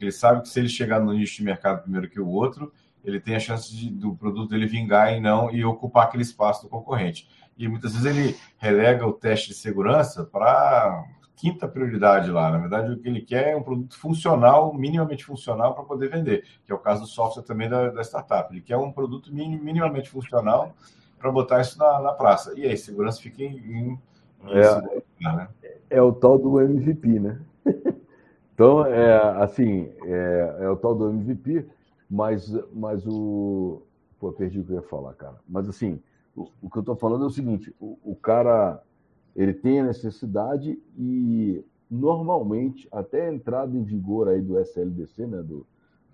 Ele sabe que se ele chegar no nicho de mercado primeiro que o outro, ele tem a chance de, do produto dele vingar e não e ocupar aquele espaço do concorrente. E muitas vezes ele relega o teste de segurança para quinta prioridade lá. Na verdade, o que ele quer é um produto funcional, minimamente funcional, para poder vender, que é o caso do software também da, da startup. Ele quer um produto minimamente funcional para botar isso na, na, praça. E aí, segurança fica em. em é, lugar, né? é o tal do MVP, né? <laughs> então, é, assim, é, é o tal do MVP mas, mas o. Pô, perdi o que eu ia falar, cara. Mas assim, o, que eu estou falando é o seguinte: o, o, cara ele tem a necessidade e normalmente, até a entrada em vigor aí do SLDC, né, do,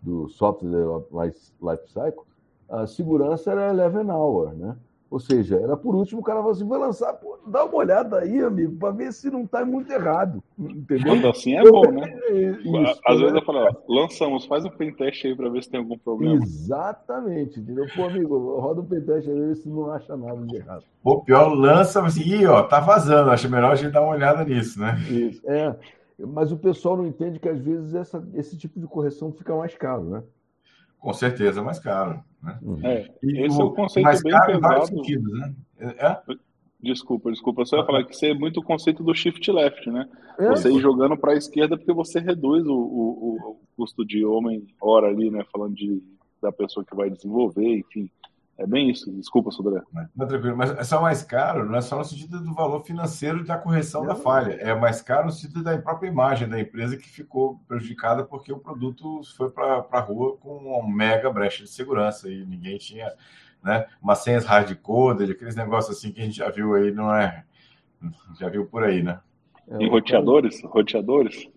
do Software Life Cycle, a segurança era 11 hour, né? Ou seja, era por último, o cara falou assim: vai lançar, pô, dá uma olhada aí, amigo, para ver se não está muito errado. Entendeu? Quando assim é bom, né? <laughs> Isso, Às vezes eu falo, ó, lançamos, faz um pentest aí para ver se tem algum problema. Exatamente, entendeu? Pô, amigo, roda um pentest aí, ver se não acha nada de errado. O pior, lança assim, ih, ó, tá vazando, acho melhor a gente dar uma olhada nisso, né? Isso, é. Mas o pessoal não entende que às vezes essa, esse tipo de correção fica mais caro, né? Com certeza, mais caro. Né? Uhum. É, esse é o conceito mais bem caro pesado. Sentidos, né? É? Desculpa, desculpa. Só ia falar que isso é muito o conceito do shift left, né? É. Você ir jogando para a esquerda porque você reduz o, o, o, custo de homem hora ali, né? Falando de, da pessoa que vai desenvolver, enfim. É bem isso. Desculpa, Sodré. Não, tranquilo. Mas é só mais caro, não é só no sentido do valor financeiro da correção da falha. É mais caro no sentido da própria imagem da empresa que ficou prejudicada porque o produto foi para a rua com uma mega brecha de segurança e ninguém tinha né, uma senhas hardcoded, aqueles negócios assim que a gente já viu aí, não é? Já viu por aí, né? E roteadores? Roteadores?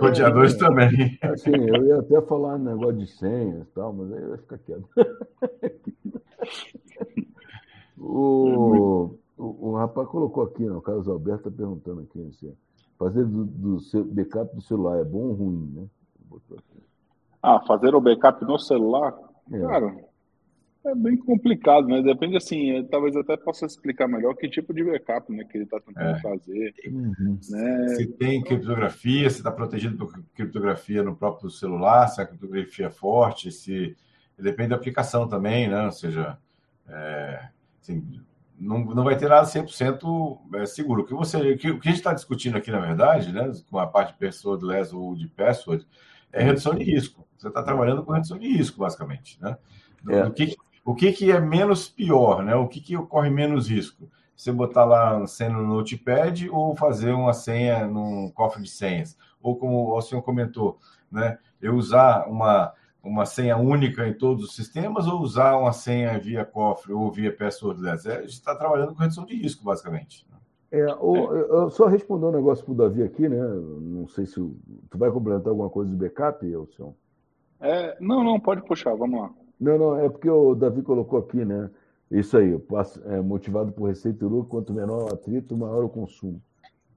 Roteadores é, também. Assim, eu ia até falar um negócio de senhas e tal, mas aí vai ficar quieto. o, o, o, rapaz colocou aqui, né, o Carlos Alberto está perguntando aqui, assim, fazer do, do seu backup do celular é bom ou ruim, né? Ah, fazer o backup no celular? É. Cara, é bem complicado, né? Depende assim, é, talvez até possa explicar melhor que tipo de backup né, que ele está tentando é. fazer. Uhum. Né? Se tem criptografia, se está protegido por criptografia no próprio celular, se a criptografia é forte, se depende da aplicação também, né? Ou seja, é, assim, não, não vai ter nada 100% é, seguro. O que, você, o que, o que a gente está discutindo aqui, na verdade, né, com a parte de passwordless ou de password, é redução de risco. Você está trabalhando com redução de risco, basicamente. Né? Do, é. do que, o que, que é menos pior, né? O que, que ocorre menos risco? Você botar lá senha no notepad ou fazer uma senha num cofre de senhas? Ou como o senhor comentou, né? Eu usar uma, uma senha única em todos os sistemas ou usar uma senha via cofre ou via passwordless? É, a gente está trabalhando com redução de risco, basicamente. É, o, eu só responder um negócio para o Davi aqui, né? Não sei se tu vai complementar alguma coisa de backup, Elson. É, não, não, pode puxar, vamos lá. Não, não, é porque o Davi colocou aqui, né? Isso aí, é, motivado por receita e lucro, quanto menor o atrito, maior o consumo.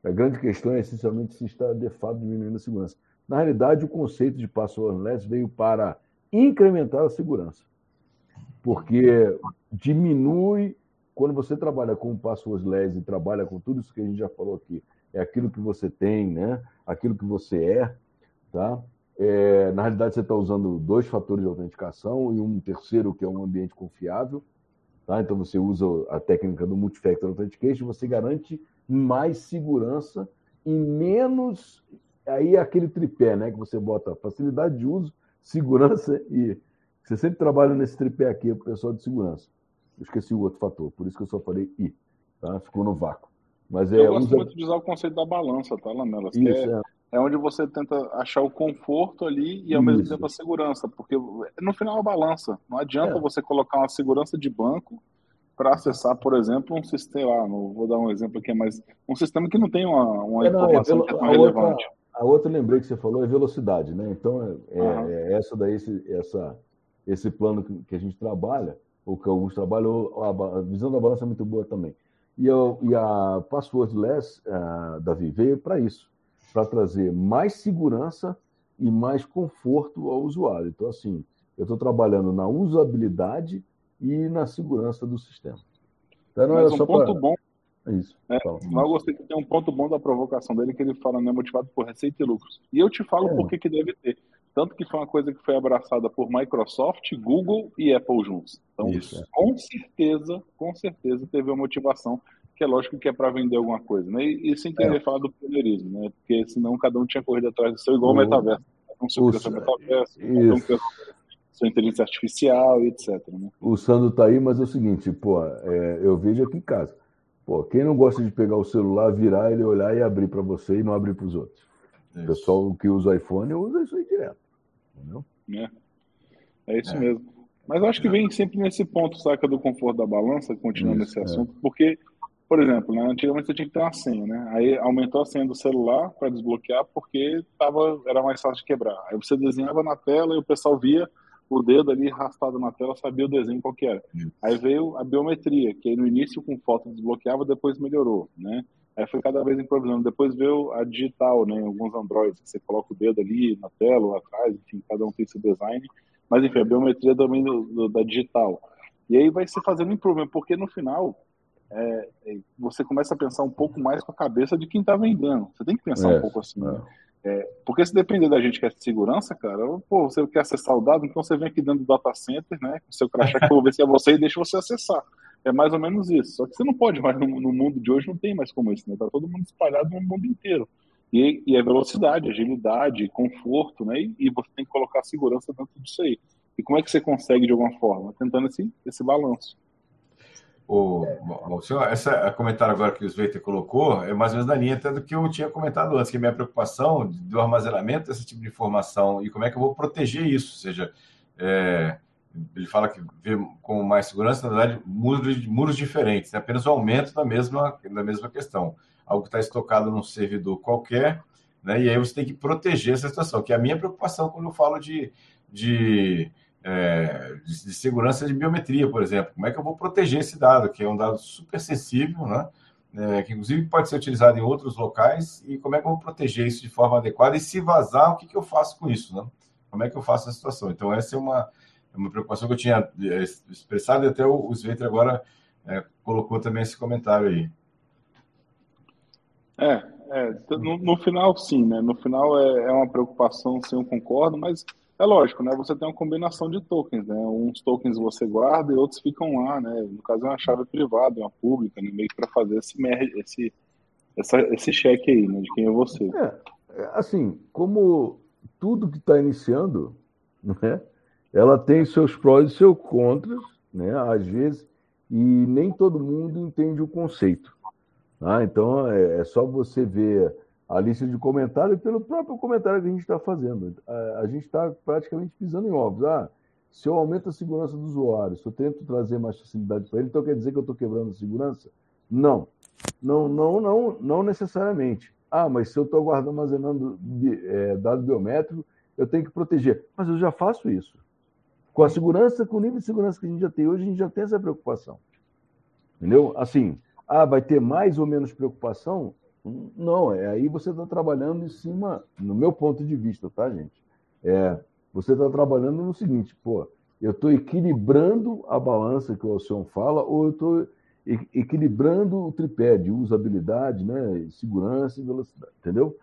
A grande questão é essencialmente se está de fato diminuindo a segurança. Na realidade, o conceito de passwordless veio para incrementar a segurança, porque diminui quando você trabalha com passwordless e trabalha com tudo isso que a gente já falou aqui, é aquilo que você tem, né? Aquilo que você é, tá? É, na realidade, você está usando dois fatores de autenticação e um terceiro, que é um ambiente confiável. Tá? Então, você usa a técnica do Multifactor Authentication, você garante mais segurança e menos. Aí é aquele tripé, né? Que você bota facilidade de uso, segurança e. Você sempre trabalha nesse tripé aqui, o pessoal de segurança. Eu esqueci o outro fator, por isso que eu só falei I. Tá? Ficou no vácuo. Mas é, eu gosto usa... muito de usar o conceito da balança, tá, Lamela? Isso, é, é é onde você tenta achar o conforto ali e ao Isso. mesmo tempo a segurança, porque no final é balança. Não adianta é. você colocar uma segurança de banco para acessar, por exemplo, um sistema, lá, vou dar um exemplo aqui, mas um sistema que não tem uma, uma É, não, é informação pelo- que é tão a outra- relevante. A outra lembrei que você falou é velocidade, né? Então, é, é- é essa daí, esse, essa, esse plano que, a gente trabalha, ou que alguns trabalham, a, visão da balança é muito boa também. E, eu- e a Passwordless ah, da Vi veio para isso, para trazer mais segurança e mais conforto ao usuário. Então, assim, eu estou trabalhando na usabilidade e na segurança do sistema. Então, não Mas era um ponto para... bom, Isso. É, mas eu gostei que tem um ponto bom da provocação dele, que ele fala, né, motivado por receita e lucros. E eu te falo É. por que que deve ter. Tanto que foi uma coisa que foi abraçada por Microsoft, Google e Apple juntos. Então, Isso, é. com certeza, com certeza teve uma motivação, que é lógico que é para vender alguma coisa, né? E, e sem querer falar do pioneirismo, né? Porque senão cada um tinha corrido atrás do seu, igual o O- metaverso. Cada um se criou o- metaverso, Isso. criou sua inteligência artificial e etc, né? O Sandro tá aí, mas é o seguinte, pô, é, eu vejo aqui em casa. Pô, quem não gosta de pegar o celular, virar ele, olhar e abrir para você e não abrir para os outros? O Isso. pessoal que usa iPhone usa isso aí direto. Entendeu? né? É isso É. mesmo. Mas eu acho que vem sempre nesse ponto, saca, do conforto da balança, continuando Isso, nesse é. assunto, porque, por exemplo, né, antigamente você tinha que ter uma senha, né? Aí aumentou a senha do celular para desbloquear porque tava, era mais fácil de quebrar. Aí você desenhava na tela e o pessoal via o dedo ali arrastado na tela, sabia o desenho qual que era. Aí veio a biometria, que no início com foto desbloqueava, depois melhorou, né? Aí foi cada vez improvisando. Depois veio a digital, né? Alguns Androids, que você coloca o dedo ali na tela ou atrás, enfim, cada um tem seu design. Mas enfim, a biometria também do, do- da digital. E aí vai se fazendo improvement, porque no final é, é, você começa a pensar um pouco mais com a cabeça de quem está vendendo. Você tem que pensar É, um pouco assim, é. né? É, porque se depender da gente que é de segurança, cara, pô, você quer acessar o dado, então você vem aqui dentro do data center, né, com seu crachá que eu vou ver se é você e deixa você acessar. É mais ou menos isso. Só que você não pode mais, no, no mundo de hoje não tem mais como isso, né? Tá todo mundo espalhado no mundo inteiro. E, e é velocidade, agilidade, conforto, né? E, e você tem que colocar segurança dentro disso aí. E como é que você consegue de alguma forma? Tentando esse, esse balanço. O, o senhor, essa comentário agora que o Sveiter colocou é mais ou menos na linha até do que eu tinha comentado antes, que a minha preocupação do armazenamento desse tipo de informação e como é que eu vou proteger isso. Ou seja, é, ele fala que vê com mais segurança, na verdade, muros, muros diferentes, né? apenas o aumento da mesma, da mesma questão. Algo que está estocado num servidor qualquer, né? e aí você tem que proteger essa situação, que é a minha preocupação quando eu falo de, de é, de, de, segurança de biometria, por exemplo. Como é que eu vou proteger esse dado, que é um dado super sensível, né? É, que inclusive pode ser utilizado em outros locais, e como é que eu vou proteger isso de forma adequada? E se vazar, o que, que eu faço com isso? Né? Como é que eu faço a situação? Então, essa é uma, é uma preocupação que eu tinha é, expressado, e até o, o agora é, colocou também esse comentário aí. É, é no, no, final, sim, né? No final é, é uma preocupação, sim, eu concordo, mas é lógico, né? Você tem uma combinação de tokens, né? Uns tokens você guarda e outros ficam lá, né? No caso é uma chave privada, uma pública, né? meio que para fazer esse, esse, essa, esse cheque aí, né? De quem é você. É, assim, como tudo que está iniciando, <laughs> né? Ela tem seus prós e seus contras, né? Às vezes, e nem todo mundo entende o conceito. Tá? Então, é, é só você ver a lista de comentários pelo próprio comentário que a gente está fazendo. A, a gente está praticamente pisando em ovos. Ah, se eu aumento a segurança do usuário, se eu tento trazer mais facilidade para ele, então quer dizer que eu estou quebrando a segurança? Não. Não, não, não, não necessariamente. Ah, mas se eu estou guardando, armazenando é, dado biométrico, eu tenho que proteger. Mas eu já faço isso. Com a segurança, com o nível de segurança que a gente já tem hoje, a gente já tem essa preocupação. Entendeu? Assim, ah, vai ter mais ou menos preocupação? Não, é aí você está trabalhando em cima, no meu ponto de vista, tá, gente? É, você está trabalhando no seguinte, pô, eu estou equilibrando a balança que o Alcion fala, ou eu estou equilibrando o tripé de usabilidade, né, segurança e velocidade, entendeu?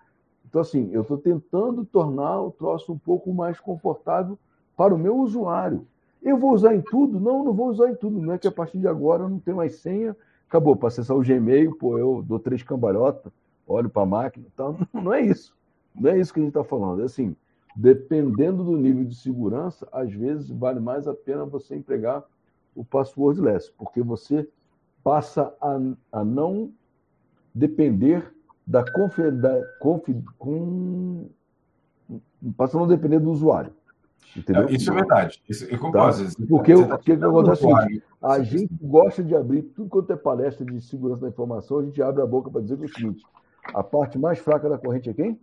Então, assim, eu estou tentando tornar o troço um pouco mais confortável para o meu usuário. Eu vou usar em tudo? Não, não vou usar em tudo. Não é que a partir de agora eu não tenho mais senha, acabou, para acessar o Gmail, pô, eu dou três cambalhotas, olho para a máquina e tal. <laughs> Não é isso. Não é isso que a gente está falando. É assim, dependendo do nível de segurança, às vezes vale mais a pena você empregar o passwordless, porque você passa a, a não depender da, confi, da confi, com, passa a não depender do usuário. Entendeu? Isso é verdade. Isso, eu concordo. Tá? Porque o tá que, acontece é o seguinte, a gente gosta de abrir tudo quanto é palestra de segurança da informação, a gente abre a boca para dizer o seguinte: a parte mais fraca da corrente é quem?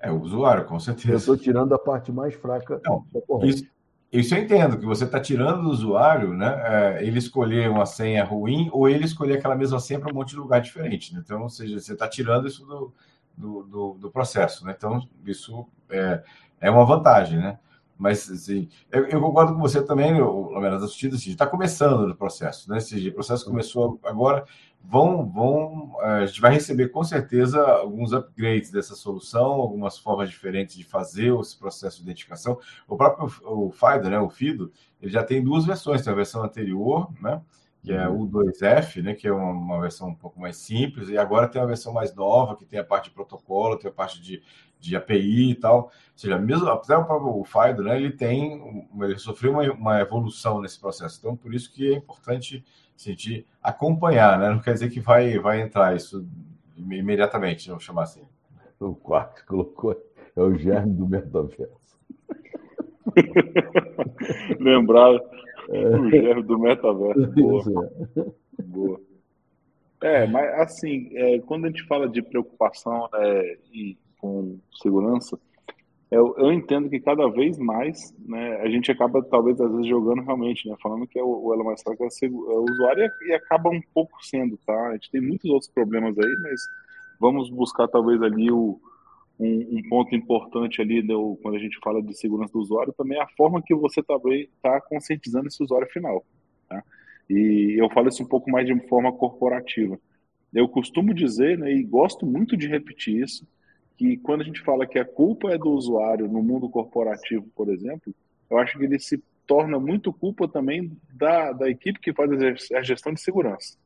É o usuário, com certeza. Eu estou tirando a parte mais fraca Não, da corrente. Isso, isso eu entendo, que você está tirando do usuário, né? É, ele escolher uma senha ruim ou ele escolher aquela mesma senha para um monte de lugar diferente. Né? Então, ou seja, você está tirando isso do, do, do, do, processo. Né? Então, isso é, é uma vantagem, né? Mas, assim, eu, eu concordo com você também, Lamena, das assim, está começando o processo, né? Esse processo começou agora, vão, vão, a gente vai receber com certeza alguns upgrades dessa solução, algumas formas diferentes de fazer esse processo de identificação. O próprio o FIDO, né, o FIDO, ele já tem duas versões, tem a versão anterior, né, que é o 2F, né, que é uma, uma, versão um pouco mais simples, e agora tem a versão mais nova, que tem a parte de protocolo, tem a parte de, de API e tal. Ou seja, mesmo até o próprio FIDO, né, ele tem, ele sofreu uma, uma evolução nesse processo. Então, por isso que é importante sentir acompanhar, né? Não quer dizer que vai, vai entrar isso imediatamente, vamos chamar assim. O quarto colocou é o germe do metaverso. <laughs> Lembrar é. O germe do metaverso. <laughs> Boa. É. Boa. É, mas assim, é, quando a gente fala de preocupação né, e com segurança, eu, eu, entendo que cada vez mais né, a gente acaba, talvez, às vezes, jogando realmente, né, falando que é o, o elo mais fraco é, é o usuário e, e, acaba um pouco sendo, tá? A gente tem muitos outros problemas aí, mas vamos buscar, talvez, ali o, um, um ponto importante ali do, quando a gente fala de segurança do usuário, também é a forma que você está conscientizando esse usuário final, tá? E eu falo isso um pouco mais de forma corporativa. Eu costumo dizer, né, e gosto muito de repetir isso, que quando a gente fala que a culpa é do usuário no mundo corporativo, por exemplo, eu acho que ele se torna muito culpa também da, da equipe que faz a gestão de segurança.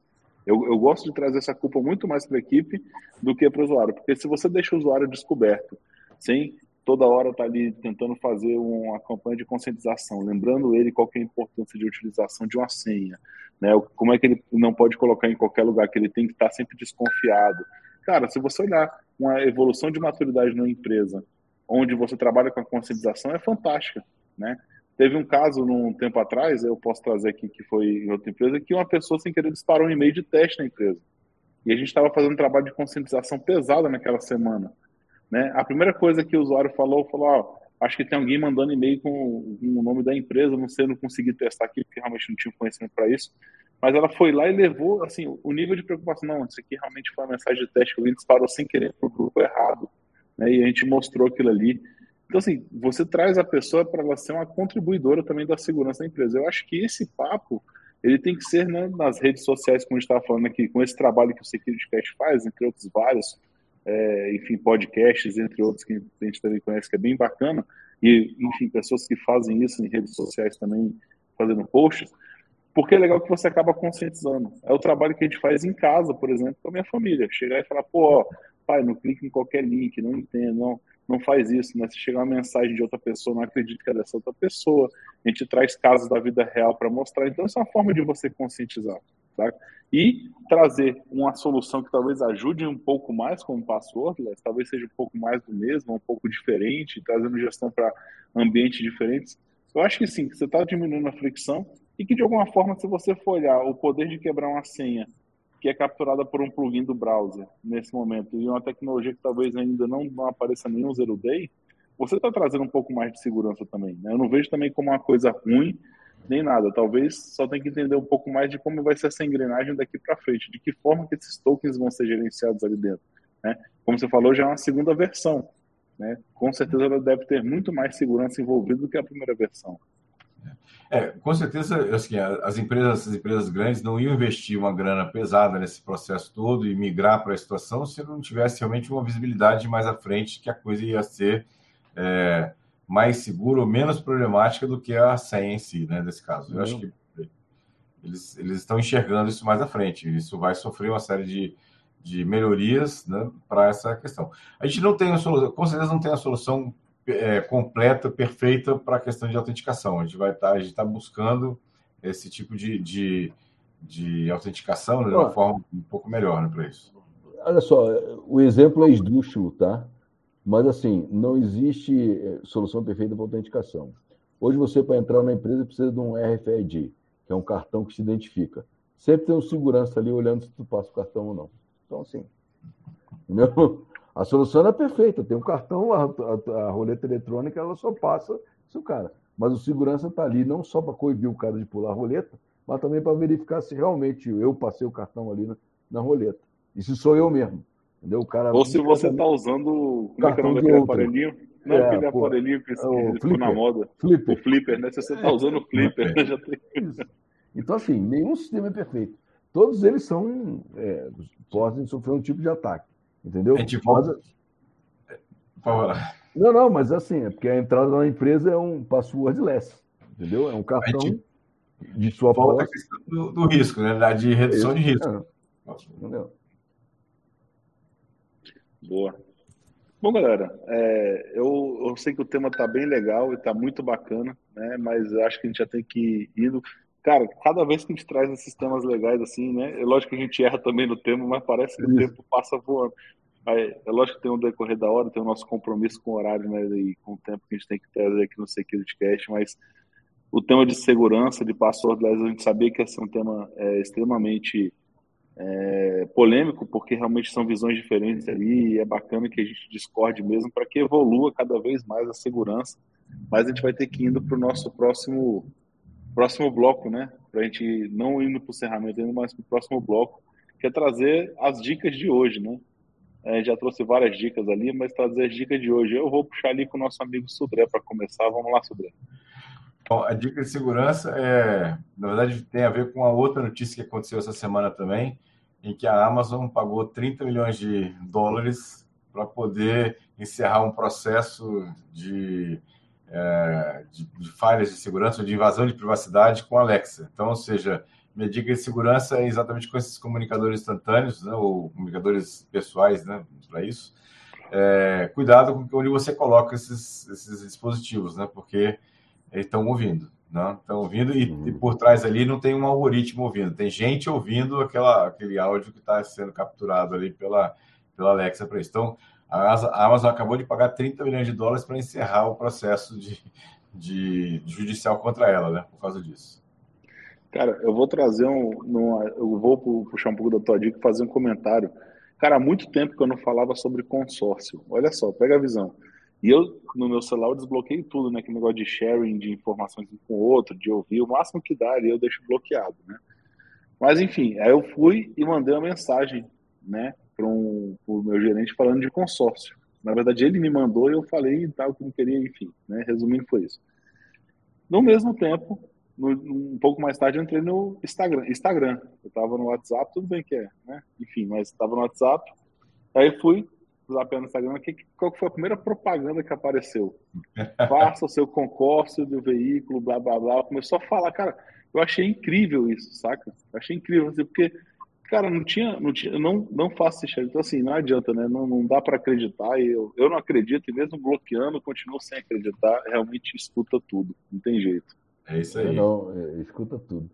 Eu, eu gosto de trazer essa culpa muito mais para a equipe do que para o usuário, porque se você deixa o usuário descoberto, sem toda hora estar tá ali tentando fazer uma campanha de conscientização, lembrando ele qual é a importância de utilização de uma senha, né? como é que ele não pode colocar em qualquer lugar, que ele tem que estar sempre desconfiado. Cara, se você olhar uma evolução de maturidade numa empresa onde você trabalha com a conscientização é fantástica, né? Teve um caso num tempo atrás, eu posso trazer aqui que foi em outra empresa, que uma pessoa sem querer disparou um e-mail de teste na empresa. E a gente estava fazendo um trabalho de conscientização pesada naquela semana. Né? A primeira coisa que o usuário falou, falou, ó, acho que tem alguém mandando e-mail com o nome da empresa, não sei, não consegui testar aqui, porque realmente não tinha conhecimento para isso. Mas ela foi lá e levou, assim, o nível de preocupação, não, isso aqui realmente foi uma mensagem de teste que alguém disparou sem querer para o grupo errado. Né? E a gente mostrou aquilo ali. Então, assim, você traz a pessoa para ela ser uma contribuidora também da segurança da empresa. Eu acho que esse papo, ele tem que ser né, nas redes sociais, como a gente estava falando aqui, com esse trabalho que o Security Cast faz, entre outros vários, é, enfim, podcasts, entre outros que a gente também conhece, que é bem bacana, e, enfim, pessoas que fazem isso em redes sociais também, fazendo posts, porque é legal que você acaba conscientizando. É o trabalho que a gente faz em casa, por exemplo, com a minha família. Chegar e falar, pô, ó, pai, não clique em qualquer link, não entendo, não, não faz isso, né? Se chegar uma mensagem de outra pessoa, não acredite que é dessa outra pessoa. A gente traz casos da vida real para mostrar. Então, isso é uma forma de você conscientizar. Tá? E trazer uma solução que talvez ajude um pouco mais como passwordless, talvez seja um pouco mais do mesmo, um pouco diferente, trazendo gestão para ambientes diferentes. Eu acho que sim, que você está diminuindo a fricção e que de alguma forma, se você for olhar o poder de quebrar uma senha que é capturada por um plugin do browser nesse momento e uma tecnologia que talvez ainda não, não apareça nenhum zero day, você está trazendo um pouco mais de segurança também. Né? Eu não vejo também como uma coisa ruim nem nada. Talvez só tem que entender um pouco mais de como vai ser essa engrenagem daqui para frente, de que forma que esses tokens vão ser gerenciados ali dentro. Né? Como você falou, já é uma segunda versão. Né? Com certeza ela deve ter muito mais segurança envolvida do que a primeira versão. É, com certeza, assim, as empresas, as empresas grandes não iam investir uma grana pesada nesse processo todo e migrar para a situação se não tivesse realmente uma visibilidade mais à frente que a coisa ia ser é, mais segura ou menos problemática do que a senha em si, né, nesse caso. Eu uhum. acho que eles, eles estão enxergando isso mais à frente. Isso vai sofrer uma série de, de melhorias né, para essa questão. A gente não tem a solução, com certeza não tem a solução é, completa, perfeita para a questão de autenticação. A gente vai estar, tá, a gente está buscando esse tipo de, de, de autenticação né, de uma forma um pouco melhor né, para isso. Olha só, o exemplo é esdrúxulo, tá? Mas assim, não existe é, solução perfeita para autenticação. Hoje você, para entrar na empresa, precisa de um RFID, que é um cartão que se identifica. Sempre tem um segurança ali olhando se tu passa o cartão ou não. Então, assim, <laughs> entendeu? A solução é perfeita. Tem um cartão, a, a, a, roleta eletrônica, ela só passa se o cara. Mas o segurança está ali não só para coibir o cara de pular a roleta, mas também para verificar se realmente eu passei o cartão ali na, na roleta. E se sou eu mesmo. Entendeu? O cara, Ou se você está usando. Como é que é o nome daquele aparelhinho? Não, é, aquele pô, aparelhinho que, é que ficou na moda. Flipper. O flipper, né? Se você está usando o flipper, é. <laughs> já tem. Então, assim, nenhum sistema é perfeito. Todos eles são. É, podem sofrer um tipo de ataque. Entendeu? É tipo... Mas... Não, não, mas assim, é porque a entrada na empresa é um passwordless. Entendeu? É um cartão gente... de sua Volta posse. Do, do, risco, né? De redução de risco. É. Entendeu? Boa. Bom, galera, é, eu, eu sei que o tema está bem legal e está muito bacana, né? Mas acho que a gente já tem que ir indo. Cara, cada vez que a gente traz esses temas legais assim, né? É lógico que a gente erra também no tema, mas parece que o tempo passa voando. É, é lógico que tem um decorrer da hora, tem o nosso compromisso com o horário, né? E com o tempo que a gente tem que trazer aqui no Security Cast, mas o tema de segurança, de passwordless, a gente sabia que ia ser um tema é, extremamente é, polêmico, porque realmente são visões diferentes ali, e é bacana que a gente discorde mesmo para que evolua cada vez mais a segurança. Mas a gente vai ter que ir indo para o nosso próximo, próximo bloco, né? Para a gente não indo para o encerramento, indo mais para o próximo bloco, que é trazer as dicas de hoje, né? É, já trouxe várias dicas ali, mas trazer as dicas de hoje. Eu vou puxar ali com o nosso amigo Sudré para começar. Vamos lá, Sudré. Bom, a dica de segurança é, na verdade, tem a ver com a outra notícia que aconteceu essa semana também, em que a Amazon pagou 30 milhões de dólares para poder encerrar um processo de, é, de, de, falhas de segurança, de invasão de privacidade com Alexa. Então, ou seja, minha dica de segurança é exatamente com esses comunicadores instantâneos, né, ou comunicadores pessoais, né, para isso. É, cuidado com onde você coloca esses, esses dispositivos, né, porque eles estão ouvindo, né? Estão ouvindo e, uhum. e, por trás ali não tem um algoritmo ouvindo, tem gente ouvindo aquela, aquele áudio que está sendo capturado ali pela, pela Alexa para isso. Então, a Amazon acabou de pagar 30 milhões de dólares para encerrar o processo de, de, de, judicial contra ela, né? Por causa disso. Cara, eu vou trazer um. eu vou puxar um pouco da tua dica e fazer um comentário. Cara, há muito tempo que eu não falava sobre consórcio. Olha só, pega a visão. E eu, no meu celular, eu desbloqueei tudo, né? Aquele negócio de sharing de informações um com o outro, de ouvir, o máximo que dá ali eu deixo bloqueado, né? Mas, enfim, aí eu fui e mandei uma mensagem, né, para um, o meu gerente falando de consórcio. Na verdade, ele me mandou e eu falei tal, que não queria, enfim, né? Resumindo, foi isso. No mesmo tempo, no, um pouco mais tarde, eu entrei no Instagram. Instagram. Eu estava no WhatsApp, tudo bem que é, né? Enfim, mas estava no WhatsApp. Aí fui, zapeando no Instagram, que, qual foi a primeira propaganda que apareceu? <laughs> Faça o seu concurso do veículo, blá blá blá. Começou a falar, cara, eu achei incrível isso, saca? Eu achei incrível, assim, porque, cara, não tinha, não tinha, não, não faço esse Então, assim, não adianta, né? Não, não dá para acreditar. E eu, eu não acredito, e mesmo bloqueando, continuo sem acreditar. Realmente escuta tudo, não tem jeito. É isso aí. Não, é, escuta tudo.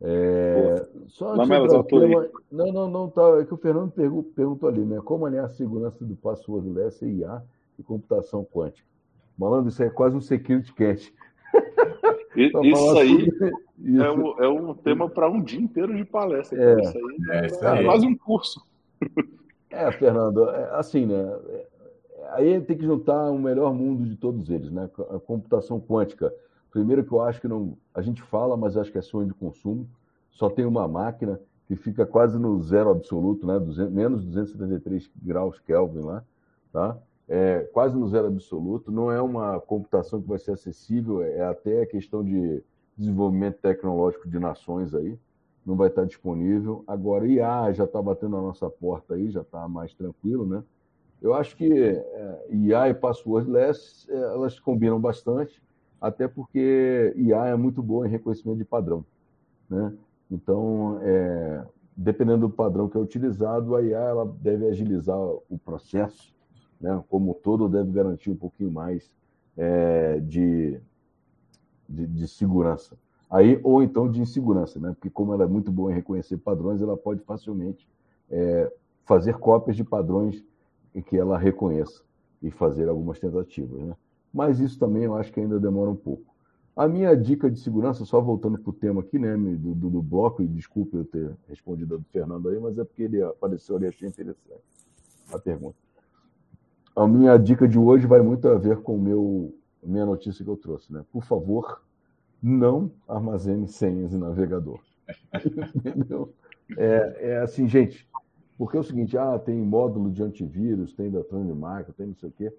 É, só Lamela, tema, não, não, não, tá, é que o Fernando perguntou, perguntou ali, né? Como alinhar a segurança do passwordless, IA e computação quântica? Malandro, isso é quase um security cat. Isso aí isso. É, um, é um tema para um dia inteiro de palestra. É, isso aí é, isso aí. é quase um curso. É, Fernando, é, assim, né? Aí tem que juntar o melhor mundo de todos eles, né? A computação quântica Primeiro que eu acho que não, a gente fala, mas acho que é sonho de consumo. Só tem uma máquina que fica quase no zero absoluto, né? 200, menos 273 graus Kelvin lá, tá? É, quase no zero absoluto. Não é uma computação que vai ser acessível, é até questão de desenvolvimento tecnológico de nações aí. Não vai estar disponível. Agora, IA já está batendo a nossa porta aí, já está mais tranquilo, né? Eu acho que é, IA e passwordless, é, elas combinam bastante até porque IA é muito boa em reconhecimento de padrão. Né? Então, é, dependendo do padrão que é utilizado, a IA ela deve agilizar o processo, né? como todo, deve garantir um pouquinho mais é, de, de, de, segurança. Aí, ou então de insegurança, né? porque como ela é muito boa em reconhecer padrões, ela pode facilmente é, fazer cópias de padrões em que ela reconheça e fazer algumas tentativas. Né? mas isso também eu acho que ainda demora um pouco. A minha dica de segurança, só voltando para o tema aqui, né, do, do, do, bloco, e desculpe eu ter respondido a do Fernando aí, mas é porque ele apareceu ali achei interessante a pergunta. A minha dica de hoje vai muito a ver com o meu minha notícia que eu trouxe, né? Por favor, não armazene senhas em navegador. <laughs> Entendeu? É, é, assim, gente, porque é o seguinte, ah, tem módulo de antivírus, tem da Trondmark, tem não sei o quê.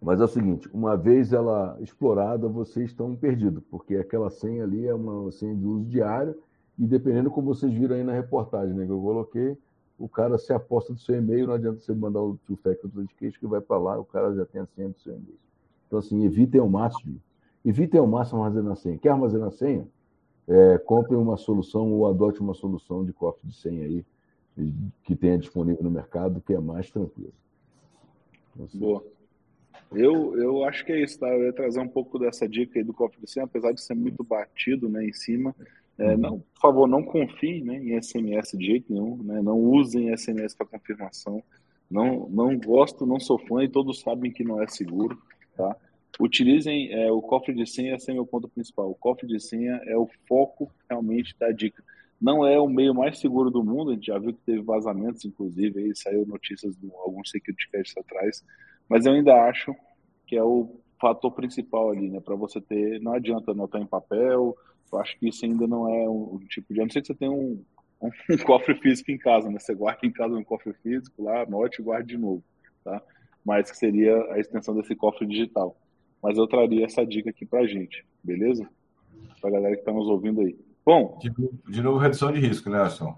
Mas é o seguinte, uma vez ela explorada, vocês estão perdidos, porque aquela senha ali é uma senha de uso diário, e dependendo como vocês viram aí na reportagem né, que eu coloquei, o cara se aposta do seu e-mail, não adianta você mandar o two-factor authentication que vai para lá, o cara já tem a senha do seu e-mail. Então, assim, evitem ao máximo, evitem ao máximo armazenar senha. Quer armazenar senha? É, compre uma solução ou adote uma solução de cofre de senha aí, que tenha disponível no mercado, que é mais tranquilo. Assim. Boa. Eu, eu acho que é isso, tá? Eu ia trazer um pouco dessa dica aí do cofre de senha, apesar de ser muito batido né, em cima. É, uhum. não, por favor, não confie né, em SMS de jeito nenhum, né? não usem SMS para confirmação. Não, não gosto, não sou fã e todos sabem que não é seguro. Tá? Utilizem é, o cofre de senha, esse é meu ponto principal. O cofre de senha é o foco realmente da dica. Não é o meio mais seguro do mundo, a gente já viu que teve vazamentos, inclusive, aí saiu notícias de alguns security caches atrás, mas eu ainda acho que é o fator principal ali, né? Para você ter, não adianta anotar em papel, eu acho que isso ainda não é um, um tipo de. A não ser que você tenha um, um, um, <laughs> cofre físico em casa, né? Você guarda em casa um cofre físico lá, anote e guarde de novo, tá? Mas que seria a extensão desse cofre digital. Mas eu traria essa dica aqui pra gente, beleza? Pra galera que tá nos ouvindo aí. Bom. De, de novo, redução de risco, né, Asson?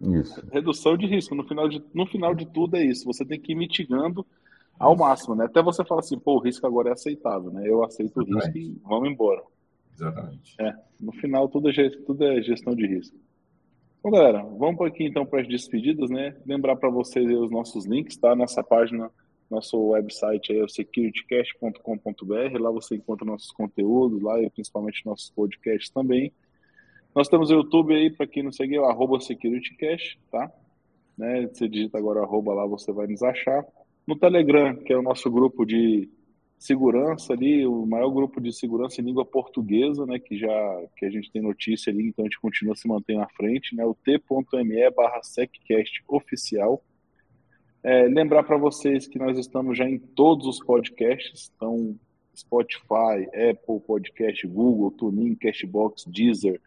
Isso. Redução de risco. No final de, no final de tudo é isso. Você tem que ir mitigando ao isso. máximo, né? Até você fala assim, pô, o risco agora é aceitável, né? Eu aceito Exatamente. o risco e vamos embora. Exatamente. É, no final tudo é, tudo é gestão de risco. Bom, galera, vamos aqui então para as despedidas, né? Lembrar para vocês os nossos links, tá? Nessa página, nosso website é o securitycast.com.br. Lá você encontra nossos conteúdos, lá e principalmente nossos podcasts também. Nós temos o YouTube aí, para quem não segue, o arroba securitycast, tá? Né? Você digita agora arroba lá, você vai nos achar. No Telegram, que é o nosso grupo de segurança ali, o maior grupo de segurança em língua portuguesa, né, que já que a gente tem notícia ali, então a gente continua se mantendo à frente, né, o t.me barra seccast oficial. É, lembrar para vocês que nós estamos já em todos os podcasts, então Spotify, Apple Podcast, Google, TuneIn, Cashbox, Deezer,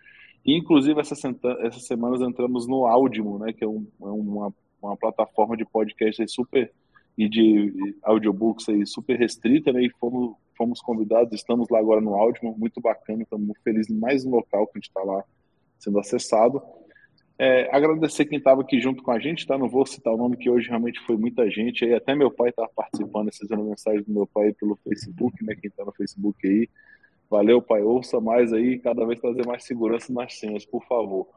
e, inclusive essa, essas semanas entramos no Audio, né, que é, um, é uma, uma plataforma de podcast super e de audiobooks aí super restrita, né? E fomos, fomos convidados, estamos lá agora no áudio, muito bacana, estamos felizes em mais um local que a gente está lá sendo acessado. É, agradecer quem estava aqui junto com a gente, tá? Não vou citar o nome que hoje realmente foi muita gente. Aí até meu pai estava participando, recebendo mensagem do meu pai pelo Facebook, né? Quem está no Facebook aí. Valeu, pai. Ouça mais aí, cada vez trazer mais segurança nas senhas, por favor.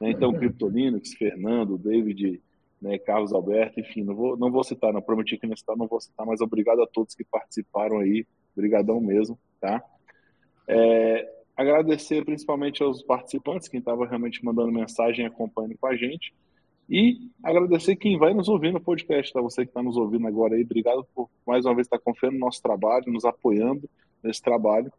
Né? Então, Kryptolinux, Fernando, David, né, Carlos Alberto, enfim, não vou, não vou citar, não prometi que não citar, não vou citar, mas obrigado a todos que participaram aí, obrigadão mesmo, tá? É, agradecer principalmente aos participantes, quem estava realmente mandando mensagem e acompanhando com a gente, e agradecer quem vai nos ouvir no podcast, tá? Você que está nos ouvindo agora aí, obrigado por mais uma vez estar confiando no nosso trabalho, nos apoiando nesse trabalho.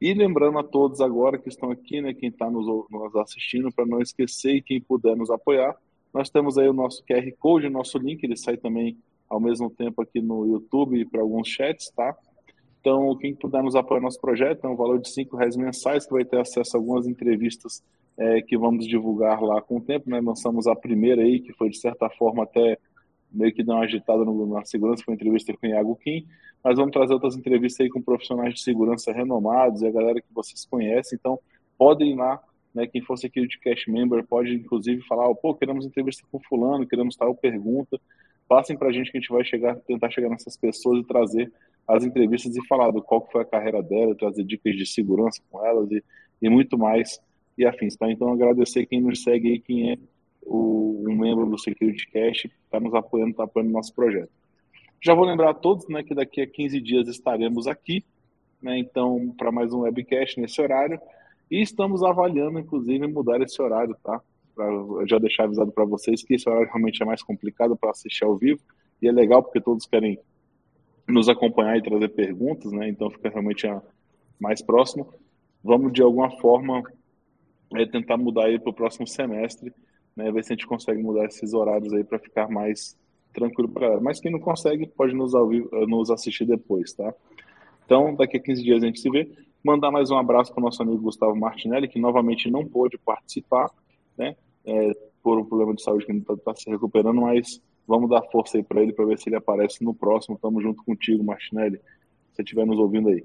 E lembrando a todos agora que estão aqui, né, quem está nos, nos assistindo, para não esquecer e quem puder nos apoiar, nós temos aí o nosso QR Code, o nosso link, ele sai também ao mesmo tempo aqui no YouTube para alguns chats, tá? Então, quem puder nos apoiar no nosso projeto, é um valor de cinco reais mensais, que vai ter acesso a algumas entrevistas é, que vamos divulgar lá com o tempo, né? Lançamos a primeira aí, que foi de certa forma até meio que deu uma agitada no, na segurança, foi uma entrevista com o Iago Kim, mas vamos trazer outras entrevistas aí com profissionais de segurança renomados e a galera que vocês conhecem, então podem ir lá né, quem for Security Cash Member pode, inclusive, falar, pô, queremos entrevista com fulano, queremos tal pergunta. Passem para a gente que a gente vai chegar, tentar chegar nessas pessoas e trazer as entrevistas e falar do qual foi a carreira dela, trazer dicas de segurança com elas e, e muito mais e afins. Tá? Então, agradecer quem nos segue aí, quem é o, um membro do Security Cash, está nos apoiando, está apoiando o nosso projeto. Já vou lembrar a todos né, que daqui a 15 dias estaremos aqui, né, então, para mais um webcast nesse horário. E estamos avaliando, inclusive, mudar esse horário, tá? Pra já deixar avisado para vocês que esse horário realmente é mais complicado para assistir ao vivo. E é legal porque todos querem nos acompanhar e trazer perguntas, né? Então fica realmente mais próximo. Vamos, de alguma forma, é, tentar mudar aí para o próximo semestre, né, ver se a gente consegue mudar esses horários aí para ficar mais tranquilo para. Mas quem não consegue, pode nos, ouvir, nos assistir depois, tá? Então, daqui a 15 dias a gente se vê. Mandar mais um abraço para o nosso amigo Gustavo Martinelli, que novamente não pôde participar, né? É, por um problema de saúde que ele está tá se recuperando, mas vamos dar força aí para ele para ver se ele aparece no próximo. Tamo junto contigo, Martinelli, se você estiver nos ouvindo aí.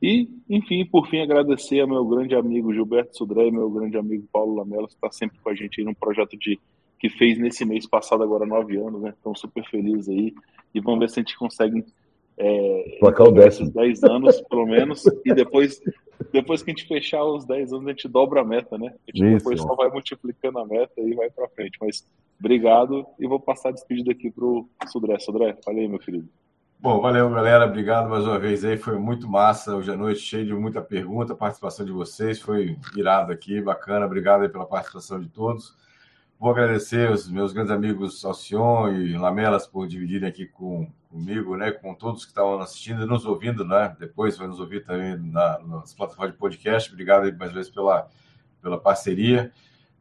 E, enfim, por fim, agradecer ao meu grande amigo Gilberto Sudré, meu grande amigo Paulo Lamelo, que está sempre com a gente aí num projeto de que fez nesse mês passado agora nove anos, né? Estão super felizes aí. E vamos ver se a gente consegue é, Placar o décimo. 10 anos, pelo menos, e depois, depois que a gente fechar os 10 anos, a gente dobra a meta, né? A gente Isso. depois só vai multiplicando a meta e vai para frente. Mas obrigado e vou passar a despedida aqui pro Sudré. Sudré, falei, meu querido. Bom, valeu, galera. Obrigado mais uma vez aí. Foi muito massa hoje à noite, cheio de muita pergunta, a participação de vocês. Foi irado aqui, bacana. Obrigado aí pela participação de todos. Vou agradecer os meus grandes amigos Alcion e Lamelas por dividirem aqui com, comigo, né, com todos que estavam assistindo e nos ouvindo, né? Depois vai nos ouvir também na, nas plataformas de podcast. Obrigado mais uma vez pela, pela parceria.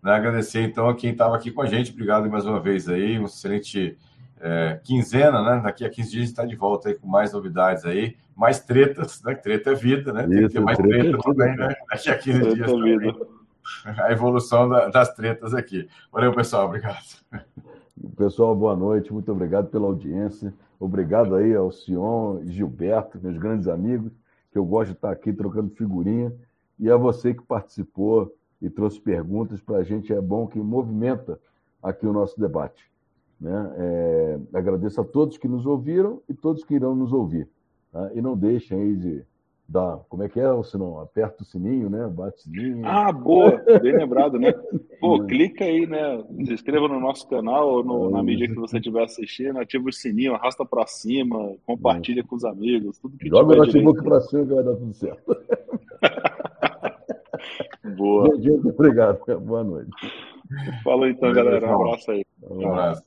Né, agradecer então a quem estava aqui com a gente. Obrigado mais uma vez aí. Um excelente é, quinzena, né? Daqui a 15 dias a gente está de volta aí com mais novidades aí, mais tretas, né? Treta é vida, né? Tem que ter mais treta é treta também, né? Daqui a 15 Treta dias é também. vida. A evolução da- das tretas aqui. Valeu, pessoal. Obrigado. Pessoal, boa noite. Muito obrigado pela audiência. Obrigado aí ao Sion e Gilberto, meus grandes amigos, que eu gosto de estar aqui trocando figurinha. E a você que participou e trouxe perguntas para a gente. É bom que movimenta aqui o nosso debate. Né? É, agradeço a todos que nos ouviram e todos que irão nos ouvir. tá? E não deixem aí de dar. Como é que é o sinal? Aperta o sininho, né? Bate o sininho. Ah, boa, bem lembrado, né? Pô, clica aí, né? Se inscreva no nosso canal ou no- na mídia que você estiver assistindo, ativa o sininho, arrasta pra cima, compartilha com os amigos, tudo que Joga o notebook para cima que vai dar tudo certo. <laughs> Boa. Gente, obrigado. Boa noite. Falou então, galera. Um abraço aí. Um abraço.